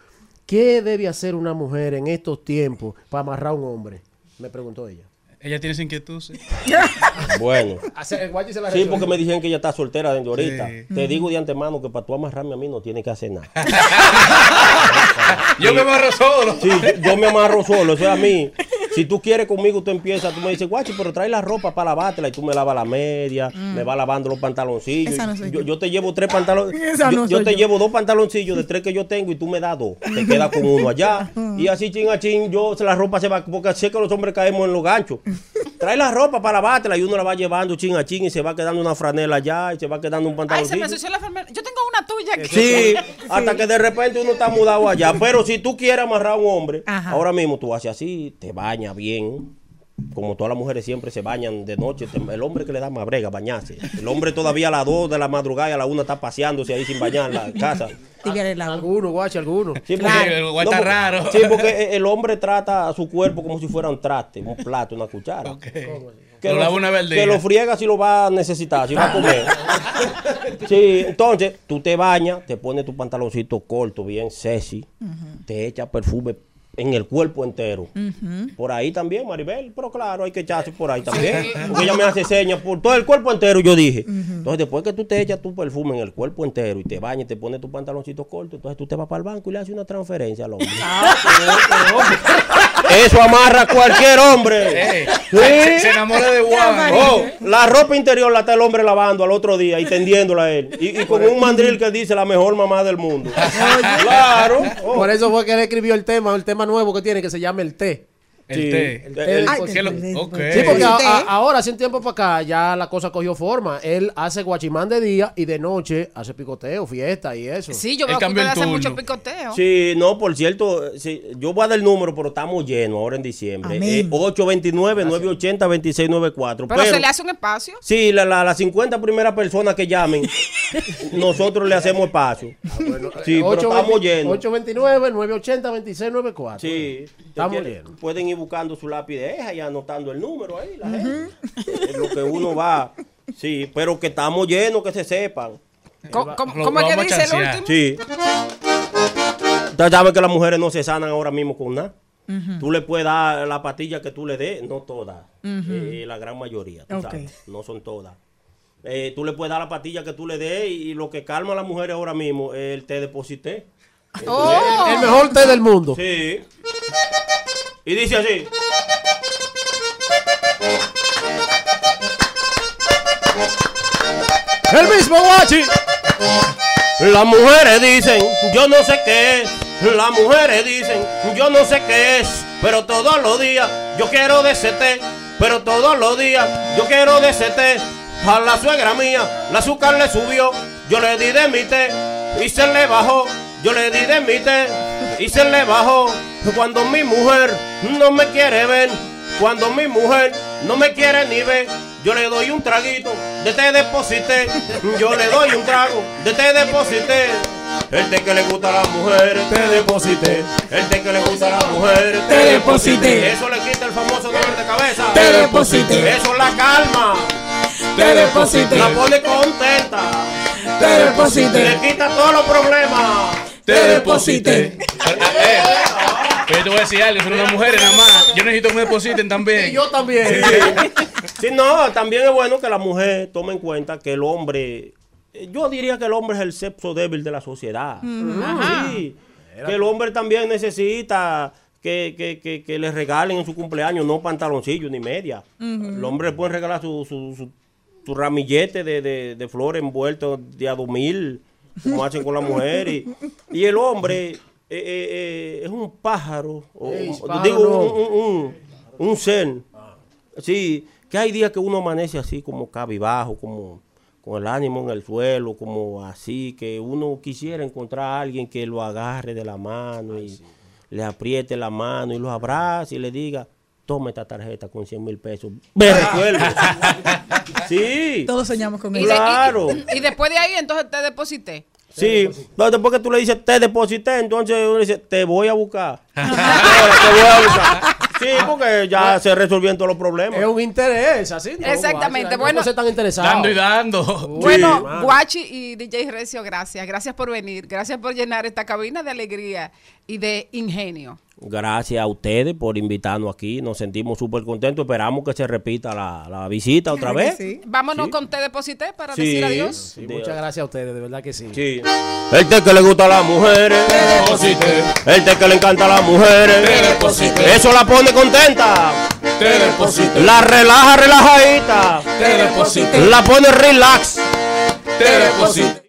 ¿Qué debe hacer una mujer en estos tiempos para amarrar a un hombre? Me preguntó ella. Ella tiene esa inquietud, sí. [LAUGHS] Bueno. La Sí, porque me dijeron que ella está soltera desde ahorita. Sí. Te digo de antemano que para tú amarrarme a mí no tienes que hacer nada. [LAUGHS] Yo me amarro solo. Sí, yo, yo me amarro solo, eso es a mí. Si tú quieres conmigo, tú empiezas, tú me dices, guachi, pero trae la ropa para lavártela y tú me lavas la media, me vas lavando los pantaloncillos. Esa no soy yo, yo. yo te llevo tres pantalones. [LAUGHS] Yo, no yo soy te yo. llevo dos pantaloncillos de tres que yo tengo y tú me das dos. Te quedas con uno allá. [LAUGHS] Y así chin a chin, yo la ropa se va, porque sé que los hombres caemos en los ganchos. [LAUGHS] Trae la ropa para lavártela y uno la va llevando chin a chin y se va quedando una franela allá y se va quedando un Ay, se me pantaloncillo. la enfermera. Yo tengo una tuya aquí. Sí, hasta que de repente uno está mudado allá. Pero si tú quieres amarrar a un hombre, Ajá. ahora mismo tú haces así, te bañas bien. Como todas las mujeres siempre se bañan de noche. El hombre que le da más brega bañarse. El hombre todavía a las 2 de la madrugada y a la 1 está paseándose ahí sin bañar en la casa. Algunos, Guachi, algunos. Sí, Claro. El guay está porque- raro. Sí, porque el hombre trata a su cuerpo como si fuera un traste, un plato, una cuchara. Ok. Que Lo lo, lavo una vez al que día. lo friega si lo va a necesitar, si va a comer. [LAUGHS] Sí, entonces tú te bañas, te pones tu pantaloncito corto, bien sexy, te echas perfume en el cuerpo entero. Por ahí también, Maribel, pero claro, hay que echarse por ahí también. Porque ella me hace señas por todo el cuerpo entero, yo dije. Entonces, después que tú te echas tu perfume en el cuerpo entero y te bañas y te pones tu pantaloncito corto, entonces tú te vas para el banco y le haces una transferencia al hombre. Eso amarra a cualquier hombre. [LAUGHS] Sí. se, se enamora de Juan. Oh, la ropa interior la está el hombre lavando al otro día y tendiéndola a él. Y, y con un mandril que dice la mejor mamá del mundo. claro. Oh. Por eso fue que él escribió el tema, el tema nuevo que tiene, que se llama el té. El Sí. té. El- té. Ay, ¿Qué lo- te- ok. Sí, porque a- té. a- ahora, hace un tiempo para acá, ya la cosa cogió forma. Él hace guachimán de día y de noche hace picoteo, fiesta y eso. Sí, yo veo que ustedes hacen mucho picoteo. Sí, no, por cierto, sí, yo voy a dar el número, pero estamos llenos ahora en diciembre. Eh, 829-980-2694. Pero, se le hace un espacio. Sí, la- la- las 50 primeras personas que llamen, [LAUGHS] nosotros le hacemos espacio. Sí, pero estamos llenos. 829-980-2694. Sí, Estamos llenos. Pueden ir buscando su lápiz de eja y anotando el número ahí, la gente. Es lo que uno va. Sí, pero que estamos llenos, que se sepan. Co- ¿Cómo, Lo- cómo es que dice el último? Sí. Ustedes saben que las mujeres no se sanan ahora mismo con nada. Tú le puedes dar la pastilla que tú le des, no todas, eh, la gran mayoría, tú sabes, no son todas. Eh, tú le puedes dar la pastilla que tú le des y, y lo que calma a las mujeres ahora mismo es el té deposité. Oh. El mejor té del mundo. Sí. Y dice así. El mismo guachi. Las mujeres dicen, yo no sé qué es. Las mujeres dicen, yo no sé qué es. Pero todos los días yo quiero de ese té. Pero todos los días yo quiero de ese té. A la suegra mía, la azúcar le subió. Yo le di de mi té y se le bajó. Yo le di de mi té y se le bajó. Cuando mi mujer no me quiere ver. Cuando mi mujer no me quiere ni ver. Yo le doy un traguito de té deposité. Yo le doy un trago de té deposité. El té que le gusta a las mujeres, te deposité. El té que le gusta a las mujeres, te deposité. Eso le quita el famoso dolor de cabeza. Te deposité. Eso la calma. Te deposité. La pone contenta. Te deposité. Le quita todos los problemas te deposité. Eh, eh. Pero yo te voy a decir algo, son unas mujeres nada más. Yo necesito que me depositen también. Y yo también. Sí. no, también es bueno que la mujer tome en cuenta que el hombre, yo diría que el hombre es el sexo débil de la sociedad. Mm, sí, que el hombre también necesita que, que, que, que le regalen en su cumpleaños, no pantaloncillos ni media. El hombre puede regalar su, su, su, ramillete de, de, de flores envuelto de a 2000 machan con la mujer. Y, el hombre eh, eh, eh, es un pájaro, digo, un, un, un. Sí, que hay días que uno amanece así como cabibajo, como con el ánimo en el suelo, como así, que uno quisiera encontrar a alguien que lo agarre de la mano y le apriete la mano y lo abrace y le diga, toma esta tarjeta con 100 mil pesos. Me resuelve. [LAUGHS] sí. Todos soñamos con eso. y- Claro. y después de ahí, entonces te deposité. Sí, no, después que tú le dices, te deposité, entonces uno dice, te voy a buscar. Ahora [LAUGHS] te voy a buscar. Sí, porque ya se resolvieron todos los problemas. Es un interés, así. ¿no? Exactamente, Guachi, bueno. No se tan interesados. Dando y dando. Bueno. Guachi y DJ Recio, gracias. Gracias por venir. Gracias por llenar esta cabina de alegría y de ingenio. Gracias a ustedes por invitarnos aquí. Nos sentimos súper contentos. Esperamos que se repita la, la visita otra vez. Vámonos Sí. con Te Deposité para Sí. decir adiós. Sí, muchas gracias a ustedes, de verdad que sí. Sí. El té que le gusta a las mujeres. El té que le encanta a las mujeres. Eso la pone contenta. La relaja, relajadita. La pone relax. Al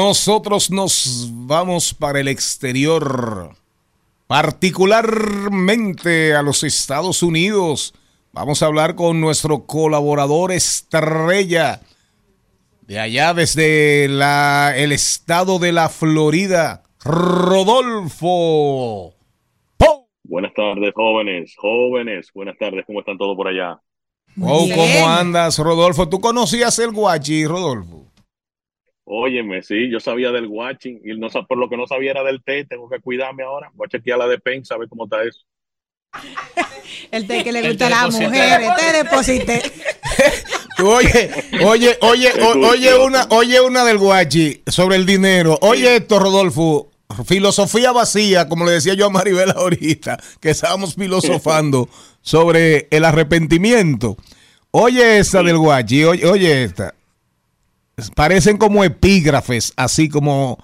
Nosotros nos vamos para el exterior, particularmente a los Estados Unidos. Vamos a hablar con nuestro colaborador estrella de allá desde la, el estado de la Florida, Rodolfo. Buenas tardes, jóvenes, jóvenes. Buenas tardes, ¿cómo están todos por allá? Wow, ¿cómo andas, Rodolfo? ¿Tú conocías el guachi, Rodolfo? Óyeme, sí, yo sabía del watching y no, por lo que no sabía era del té, tengo que cuidarme ahora. Voy a chequear la despensa, a ver cómo está eso. [LAUGHS] El té que le gusta a las mujeres. Te deposité. [LAUGHS] Oye, oye, oye, o- oye una, oye una del guachi sobre el dinero. Oye esto, Rodolfo, filosofía vacía, como le decía yo a Maribel ahorita, que estábamos filosofando [LAUGHS] sobre el arrepentimiento. Oye esta del guachi, oye, oye esta. Parecen como epígrafes, así como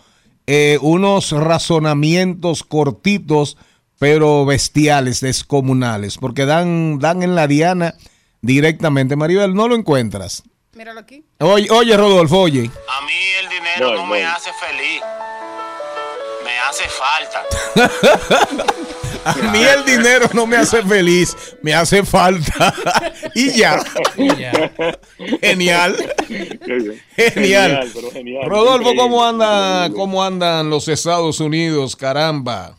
eh, unos razonamientos cortitos, pero bestiales, descomunales, porque dan, dan en la diana directamente. Maribel, no lo encuentras. Míralo aquí. Oye, oye Rodolfo, oye. A mí el dinero Voy, no voy. me hace feliz. Me hace falta. [LAUGHS] A mí el dinero no me hace feliz, me hace falta. [LAUGHS] y ya. Genial. Genial. Genial, pero genial. Rodolfo. ¿cómo anda, cómo andan los Estados Unidos? Caramba.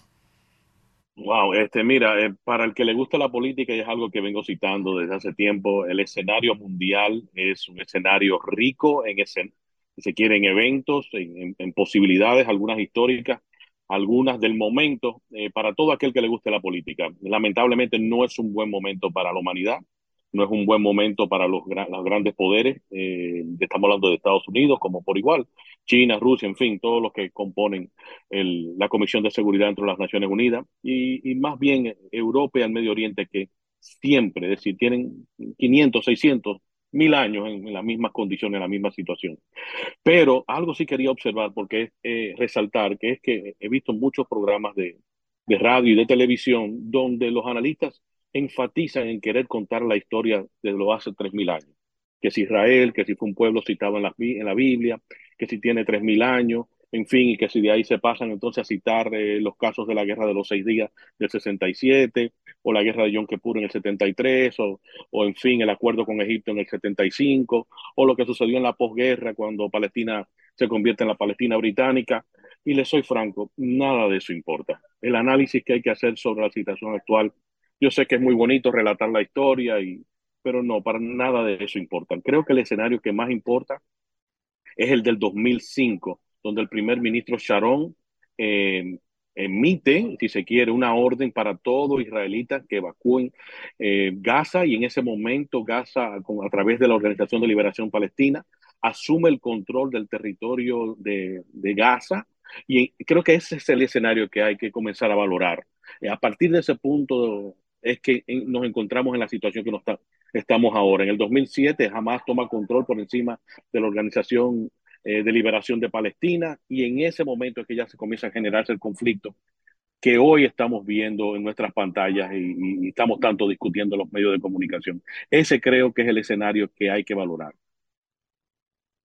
Wow, este, mira, eh, para el que le gusta la política y es algo que vengo citando desde hace tiempo, el escenario mundial es un escenario rico en escen si se quiere, en eventos, en, en- en posibilidades, algunas históricas, algunas del momento eh, para todo aquel que le guste la política. Lamentablemente no es un buen momento para la humanidad, no es un buen momento para los, los grandes poderes, eh, estamos hablando de Estados Unidos como por igual, China, Rusia, en fin, todos los que componen la Comisión de Seguridad dentro de las Naciones Unidas, y, y más bien Europa y el Medio Oriente que siempre, es decir, tienen 500, 600, mil años en, las mismas condiciones, en la misma situación. Pero algo sí quería observar, porque es eh, resaltar, que es que he visto muchos programas de, de radio y de televisión donde los analistas enfatizan en querer contar la historia de lo hace 3.000 años. Que si Israel, que si fue un pueblo citado en la, Bi- en la Biblia, que si tiene 3.000 años, en fin, y que si de ahí se pasan entonces a citar eh, los casos de la guerra de los seis días del 67, o la guerra de Yom Kippur en el 73, o, o en fin, el acuerdo con Egipto en el 75, o lo que sucedió en la posguerra cuando Palestina se convierte en la Palestina británica. Y les soy franco, nada de eso importa. El análisis que hay que hacer sobre la situación actual, yo sé que es muy bonito relatar la historia, y, pero no, para nada de eso importa. Creo que el escenario que más importa es el del 2005, donde el primer ministro Sharon eh, emite, si se quiere, una orden para todo israelita que evacúen eh, Gaza y en ese momento Gaza, a través de la Organización de Liberación Palestina, asume el control del territorio de, Gaza y creo que ese es el escenario que hay que comenzar a valorar. Eh, a partir de ese punto es que nos encontramos en la situación que nos estamos ahora. En el 2007 Hamas toma control por encima de la Organización eh, de Liberación de Palestina y en ese momento es que ya se comienza a generarse el conflicto que hoy estamos viendo en nuestras pantallas y, estamos tanto discutiendo en los medios de comunicación. Ese creo que es el escenario que hay que valorar.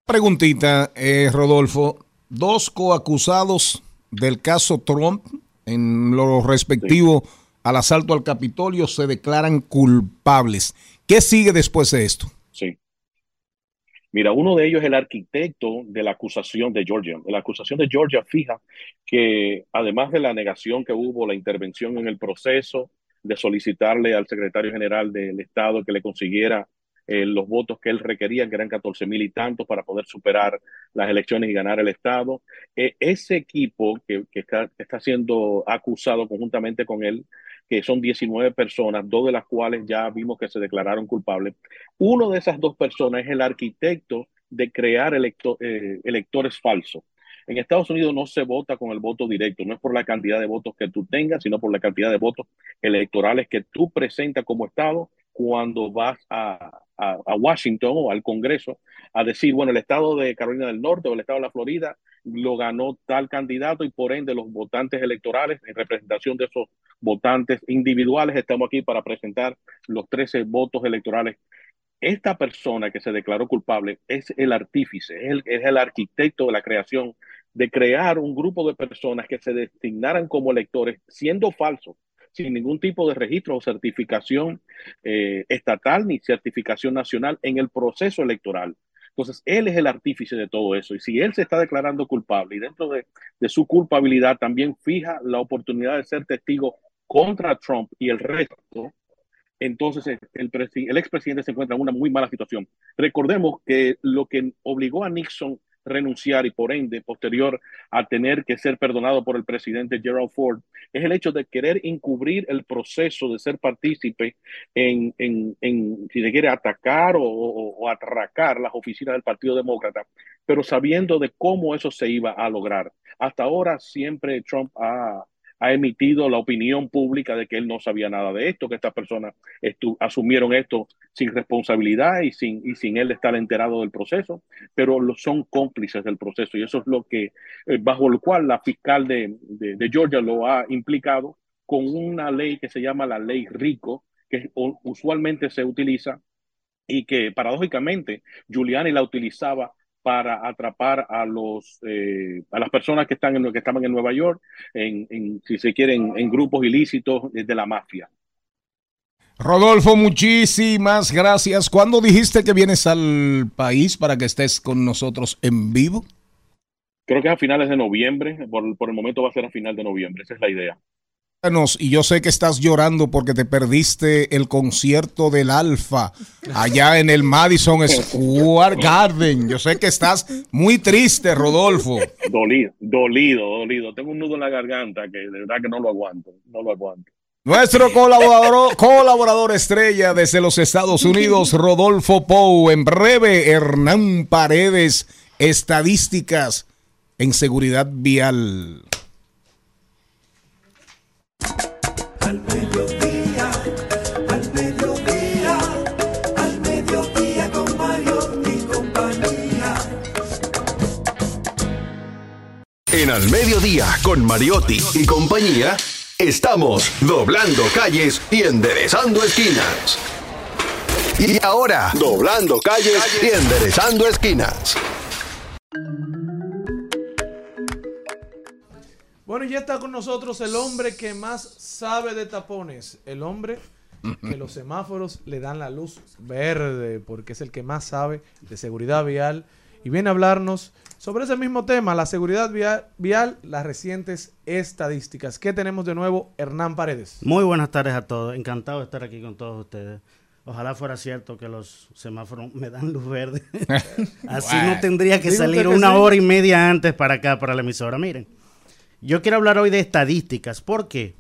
Preguntita, eh, Rodolfo. Dos coacusados del caso Trump en lo respectivo al asalto al Capitolio se declaran culpables. ¿Qué sigue después de esto? Mira, uno de ellos es el arquitecto de la acusación de Georgia. La acusación de Georgia fija que además de la negación que hubo, la intervención en el proceso de solicitarle al secretario general del Estado que le consiguiera eh, los votos que él requería, que eran 14 mil y tantos para poder superar las elecciones y ganar el Estado. Eh, ese equipo que está, que está siendo acusado conjuntamente con él, que son 19 personas, dos de las cuales ya vimos que se declararon culpables. Uno de esas dos personas es el arquitecto de crear eh, electores falsos. En Estados Unidos no se vota con el voto directo, no es por la cantidad de votos que tú tengas, sino por la cantidad de votos electorales que tú presentas como Estado cuando vas a, a- a Washington o al Congreso a decir, bueno, el Estado de Carolina del Norte o el Estado de la Florida lo ganó tal candidato y por ende los votantes electorales en representación de esos votantes individuales estamos aquí para presentar los 13 votos electorales esta persona que se declaró culpable es el artífice, es el, es el arquitecto de la creación, de crear un grupo de personas que se designaran como electores siendo falsos, sin ningún tipo de registro o certificación eh, estatal ni certificación nacional en el proceso electoral. Entonces, él es el artífice de todo eso. Y si él se está declarando culpable y dentro de, su culpabilidad también fija la oportunidad de ser testigo contra Trump y el resto, entonces el, el, presi- el expresidente se encuentra en una muy mala situación. Recordemos que lo que obligó a Nixon renunciar y por ende posterior a tener que ser perdonado por el presidente Gerald Ford es el hecho de querer encubrir el proceso de ser partícipe en, en, en si se quiere atacar o, o- o atracar las oficinas del Partido Demócrata, pero sabiendo de cómo eso se iba a lograr. Hasta ahora siempre Trump ha, ha emitido la opinión pública de que él no sabía nada de esto, que estas personas asumieron esto sin responsabilidad y sin, y sin él estar enterado del proceso, pero lo, son cómplices del proceso y eso es lo que, eh, bajo lo cual la fiscal de, de, Georgia lo ha implicado con una ley que se llama la ley RICO, que usualmente se utiliza y que paradójicamente Giuliani la utilizaba para atrapar a los eh, a las personas que están en que estaban en Nueva York en, en, si se quieren en grupos ilícitos de la mafia Rodolfo, muchísimas gracias. ¿Cuándo dijiste que vienes al país para que estés con nosotros en vivo? creo que es a finales de noviembre por, por el momento va a ser a final de noviembre esa es la idea Y yo sé que estás llorando porque te perdiste el concierto del Alfa allá en el Madison Square Garden. Yo sé que estás muy triste, Rodolfo. Dolido, dolido, dolido. Tengo un nudo en la garganta que de verdad que no lo aguanto, no lo aguanto. Nuestro colaborador, colaborador estrella desde los Estados Unidos, Rodolfo Pou. En breve, Hernán Paredes, estadísticas en seguridad vial. En Al Mediodía, con Mariotti y compañía, estamos doblando calles y enderezando esquinas. Y ahora, doblando calles y enderezando esquinas. Bueno, ya está con nosotros el hombre que más sabe de tapones. El hombre que los semáforos le dan la luz verde, porque es el que más sabe de seguridad vial. Y viene a hablarnos sobre ese mismo tema, la seguridad vial, vial las recientes estadísticas. ¿Qué tenemos de nuevo, Hernán Paredes? Muy buenas tardes a todos. Encantado de estar aquí con todos ustedes. Ojalá fuera cierto que los semáforos me dan luz verde. [LAUGHS] Así Bueno. no tendría que salir que una sí. hora y media antes para acá, para la emisora. Miren, yo quiero hablar hoy de estadísticas porque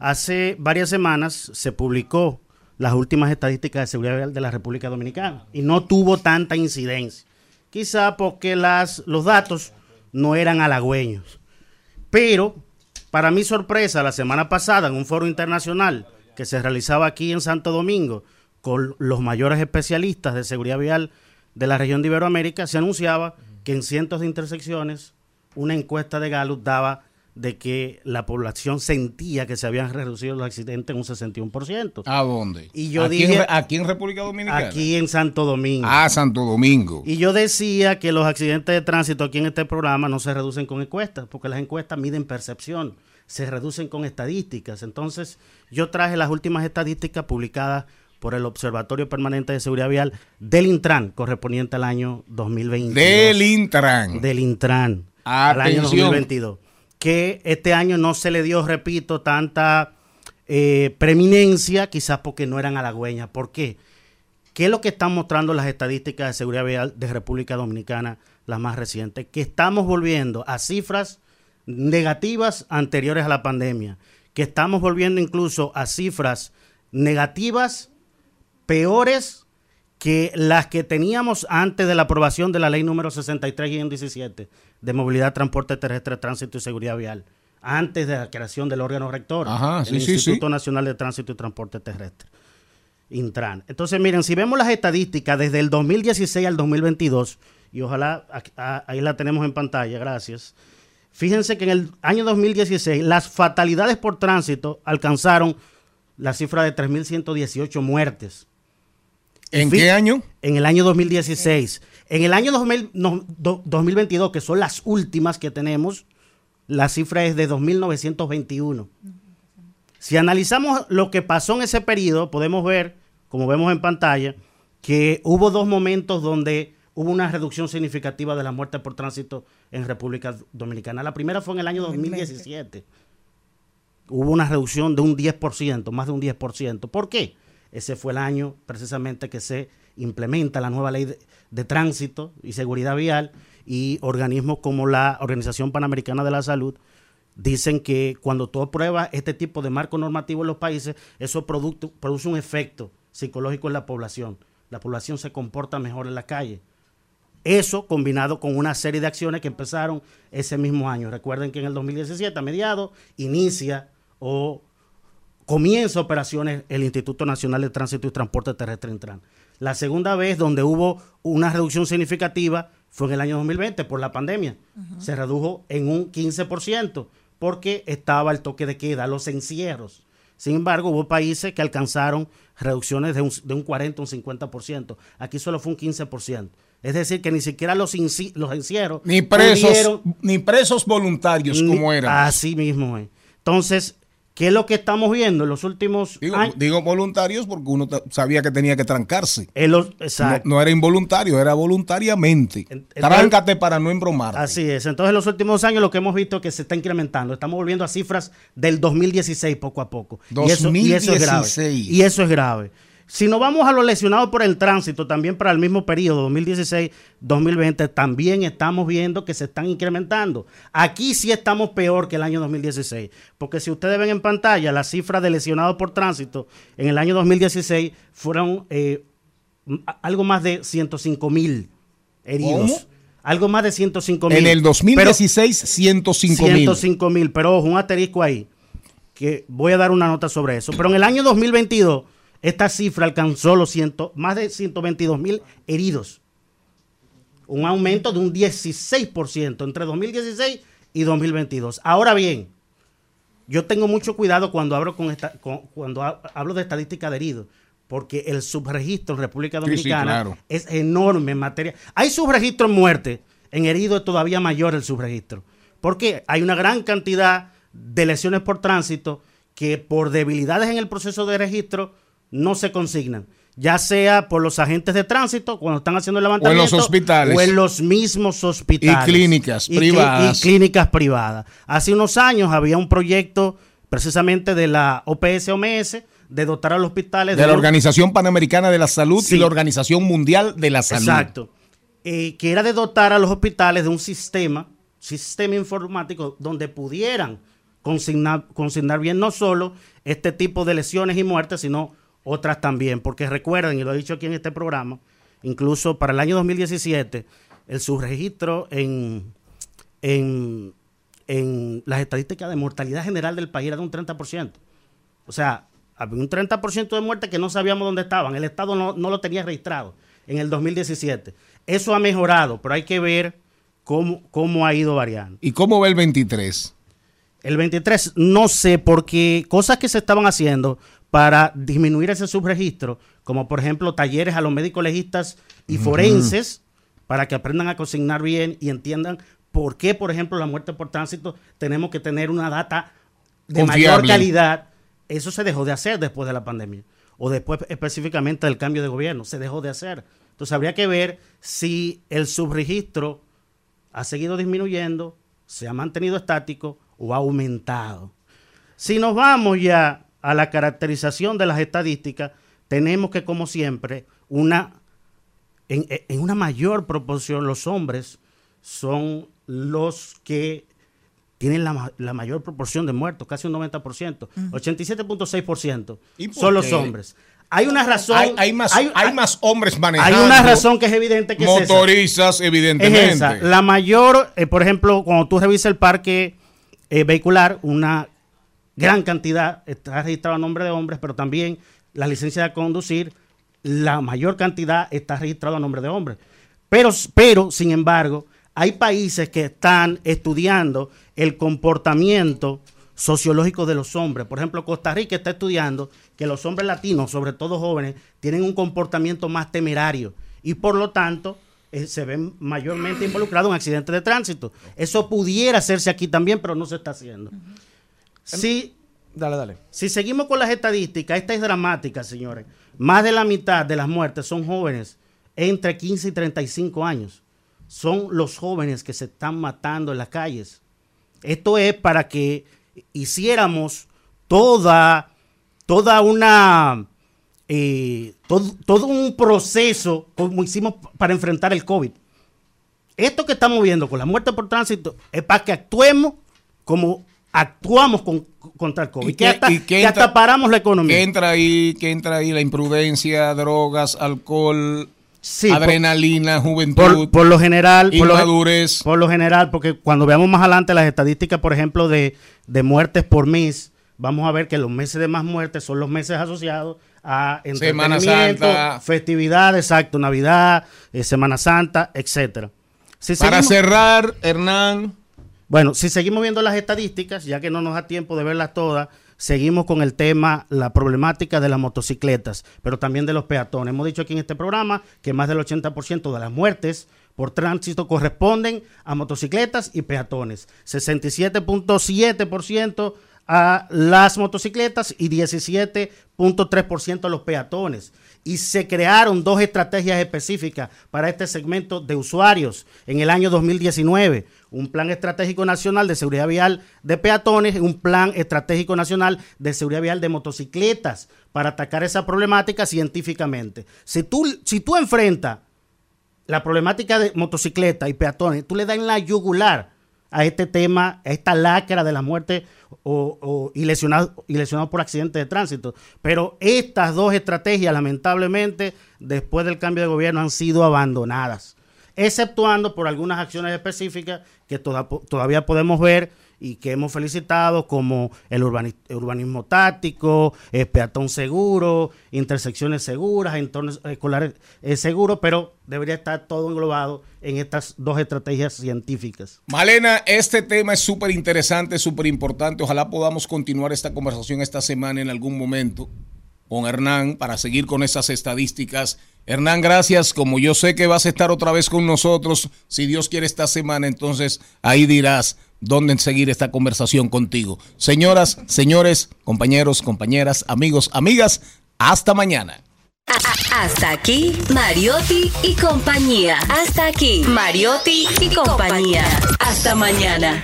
hace varias semanas se publicó las últimas estadísticas de seguridad vial de la República Dominicana y no tuvo tanta incidencia. Quizá porque los datos no eran halagüeños. Pero, para mi sorpresa, la semana pasada en un foro internacional que se realizaba aquí en Santo Domingo con los mayores especialistas de seguridad vial de la región de Iberoamérica, se anunciaba que en cientos de intersecciones una encuesta de Gallup daba de que la población sentía que se habían reducido los accidentes en un 61%. ¿A dónde? Y yo ¿Aquí en dije, Re- aquí en República Dominicana? Aquí en Santo Domingo. Ah, Santo Domingo. Y yo decía que los accidentes de tránsito aquí en este programa no se reducen con encuestas, porque las encuestas miden percepción, se reducen con estadísticas. Entonces, yo traje las últimas estadísticas publicadas por el Observatorio Permanente de Seguridad Vial del Intran, correspondiente al año 2022. Del Intran. Del Intran. Al año Atención. 2022. Que este año no se le dio, repito, tanta eh, preeminencia, quizás porque no eran halagüeñas. ¿Por qué? ¿Qué es lo que están mostrando las estadísticas de seguridad vial de República Dominicana, las más recientes? Que estamos volviendo a cifras negativas anteriores a la pandemia, que estamos volviendo incluso a cifras negativas peores que las que teníamos antes de la aprobación de la ley número 63-17 de movilidad, transporte terrestre, tránsito y seguridad vial, antes de la creación del órgano rector, Ajá, el sí, Instituto sí. Nacional de Tránsito y Transporte Terrestre. Intran. Entonces, miren, si vemos las estadísticas desde el 2016 al 2022, y ojalá a- ahí la tenemos en pantalla, gracias. Fíjense que en el año 2016 las fatalidades por tránsito alcanzaron la cifra de 3.118 muertes. ¿En qué año? En el año 2016. En el año 2000 no, do- 2022, que son las últimas que tenemos, la cifra es de 2.921. Si analizamos lo que pasó en ese periodo, podemos ver, como vemos en pantalla, que hubo dos momentos donde hubo una reducción significativa de la muerte por tránsito en República Dominicana. La primera fue en el año 2017. Hubo una reducción de un 10%, más de un 10%. ¿Por qué? Ese fue el año precisamente que se implementa la nueva ley de, tránsito y seguridad vial y organismos como la Organización Panamericana de la Salud dicen que cuando tú apruebas este tipo de marco normativo en los países, eso produce un efecto psicológico en la población. La población se comporta mejor en la calle. Eso combinado con una serie de acciones que empezaron ese mismo año. Recuerden que en el 2017, a mediados, inicia o comienza operaciones el Instituto Nacional de Tránsito y Transporte Terrestre Intran. La segunda vez donde hubo una reducción significativa fue en el año 2020 por la pandemia. Se redujo en un 15% porque estaba el toque de queda, los encierros. Sin embargo, hubo países que alcanzaron reducciones de un, de un 40 o un 50%. Aquí solo fue un 15%. Es decir, que ni siquiera los, inci- los encierros Ni presos, pudieron- ni presos voluntarios ni- como eran. Así mismo es. Entonces, ¿Qué es lo que estamos viendo en los últimos Digo, años? digo voluntarios porque uno sabía que tenía que trancarse. Los- No, era involuntario, era voluntariamente. Tráncate para no embromar. Así es. Entonces, en los últimos años lo que hemos visto es que se está incrementando. Estamos volviendo a cifras del 2016 poco a poco. Y eso, y eso es grave. 2016. Y eso es grave. Si nos vamos a los lesionados por el tránsito, también para el mismo periodo, 2016-2020, también estamos viendo que se están incrementando. Aquí sí estamos peor que el año 2016, porque si ustedes ven en pantalla las cifras de lesionados por tránsito en el año 2016 fueron eh, algo más de 105 mil heridos. ¿Cómo? Algo más de 105 mil. En el 2016, 105 mil. 105 mil, pero ojo, un asterisco ahí, que voy a dar una nota sobre eso. Pero en el año 2022, esta cifra alcanzó los ciento, más de 122 mil heridos. Un aumento de un 16% entre 2016 y 2022. Ahora bien, yo tengo mucho cuidado cuando hablo, con esta, con- cuando ha- hablo de estadística de heridos, porque el subregistro en República Sí, sí, Dominicana claro. es enorme en materia. Hay subregistro en muerte, en herido es todavía mayor el subregistro. Porque hay una gran cantidad de lesiones por tránsito que por debilidades en el proceso de registro no se consignan. Ya sea por los agentes de tránsito cuando están haciendo el levantamiento. hospitales. O en los mismos hospitales. Y clínicas Y privadas. Y clínicas privadas. Hace unos años había un proyecto precisamente de la OPS OMS de dotar a los hospitales De la un- Organización Panamericana de la Salud Sí. y la Organización Mundial de la Salud. Exacto. Eh, que era de dotar a los hospitales de un sistema, sistema informático, donde pudieran consignar, consignar bien no solo este tipo de lesiones y muertes, sino otras también. Porque recuerden, y lo he dicho aquí en este programa, incluso para el año 2017, el subregistro en, en, en las estadísticas de mortalidad general del país era de un 30%. O sea, había un 30% de muertes que no sabíamos dónde estaban. El Estado no, no lo tenía registrado en el 2017. Eso ha mejorado, pero hay que ver cómo, cómo ha ido variando. ¿Y cómo ve el 23? El 23, no sé, porque cosas que se estaban haciendo para disminuir ese subregistro, como por ejemplo talleres a los médicos legistas y forenses, para que aprendan a consignar bien y entiendan por qué, por ejemplo, la muerte por tránsito tenemos que tener una data de mayor calidad. Eso se dejó de hacer después de la pandemia, o después específicamente del cambio de gobierno, se dejó de hacer. Entonces habría que ver si el subregistro ha seguido disminuyendo, se ha mantenido estático o ha aumentado. Si nos vamos ya a la caracterización de las estadísticas, tenemos que, como siempre, una en, en una mayor proporción los hombres son los que tienen la, la mayor proporción de muertos, casi un 90%, 87.6% ¿Y por son los hombres. Hay una razón. Hay, hay más, hay, más hombres hay manejando. una razón que es evidente que es esa. Motorizas, evidentemente. Es esa. La mayor, eh, por ejemplo, cuando tú revisas el parque eh, vehicular, una gran cantidad está registrado a nombre de hombres, pero también la licencia de conducir, la mayor cantidad está registrado a nombre de hombres. Pero, pero, sin embargo, hay países que están estudiando el comportamiento sociológico de los hombres. Por ejemplo, Costa Rica está estudiando que los hombres latinos, sobre todo jóvenes, tienen un comportamiento más temerario y por lo tanto eh, se ven mayormente involucrados en accidentes de tránsito. Eso pudiera hacerse aquí también, pero no se está haciendo. Si, Dale, dale. si seguimos con las estadísticas, esta es dramática, señores. Más de la mitad de las muertes son jóvenes entre 15 y 35 años. Son los jóvenes que se están matando en las calles. Esto es para que hiciéramos toda, toda una, eh, todo, todo un proceso como hicimos para enfrentar el COVID. Esto que estamos viendo con la muerte por tránsito es para que actuemos como actuamos con- contra el COVID. ¿Y que qué- hasta, y qué que entra- hasta paramos la economía. Que entra ahí, que entra ahí la imprudencia, drogas, alcohol, Sí, por- adrenalina, juventud. Por, por lo general, por lo, Inmadurez. por lo general, porque cuando veamos más adelante las estadísticas, por ejemplo, de, de muertes por mes, vamos a ver que los meses de más muertes son los meses asociados a Semana Santa. festividades, exacto, Navidad, eh, Semana Santa, etcétera. Si Para seguimos- cerrar, Hernán, bueno, si seguimos viendo las estadísticas, ya que no nos da tiempo de verlas todas, seguimos con el tema, la problemática de las motocicletas, pero también de los peatones. Hemos dicho aquí en este programa que más del 80% de las muertes por tránsito corresponden a motocicletas y peatones. 67.7% a las motocicletas y 17.3% a los peatones. Y se crearon dos estrategias específicas para este segmento de usuarios en el año 2019. Un plan estratégico nacional de seguridad vial de peatones un plan estratégico nacional de seguridad vial de motocicletas para atacar esa problemática científicamente. Si tú, si tú enfrentas la problemática de motocicleta y peatones, tú le das en la yugular a este tema, a esta lacra de la muerte o, o- y, lesionado, por accidente de tránsito. Pero estas dos estrategias, lamentablemente, después del cambio de gobierno han sido abandonadas, exceptuando por algunas acciones específicas que toda- todavía podemos ver y que hemos felicitado como el urbani- urbanismo táctico, eh, peatón seguro, intersecciones seguras, entornos escolares eh, seguros, pero debería estar todo englobado en estas dos estrategias científicas. Malena, este tema es súper interesante, súper importante. Ojalá podamos continuar esta conversación esta semana en algún momento con Hernán para seguir con esas estadísticas. Hernán, gracias. Como yo sé que vas a estar otra vez con nosotros, si Dios quiere esta semana, entonces ahí dirás dónde seguir esta conversación contigo. Señoras, señores, compañeros, compañeras, amigos, amigas, hasta mañana. Hasta aquí, Mariotti y compañía. Hasta aquí, Mariotti y compañía. Hasta mañana.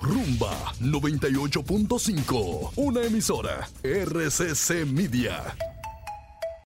Rumba 98.5, una emisora RCC Media.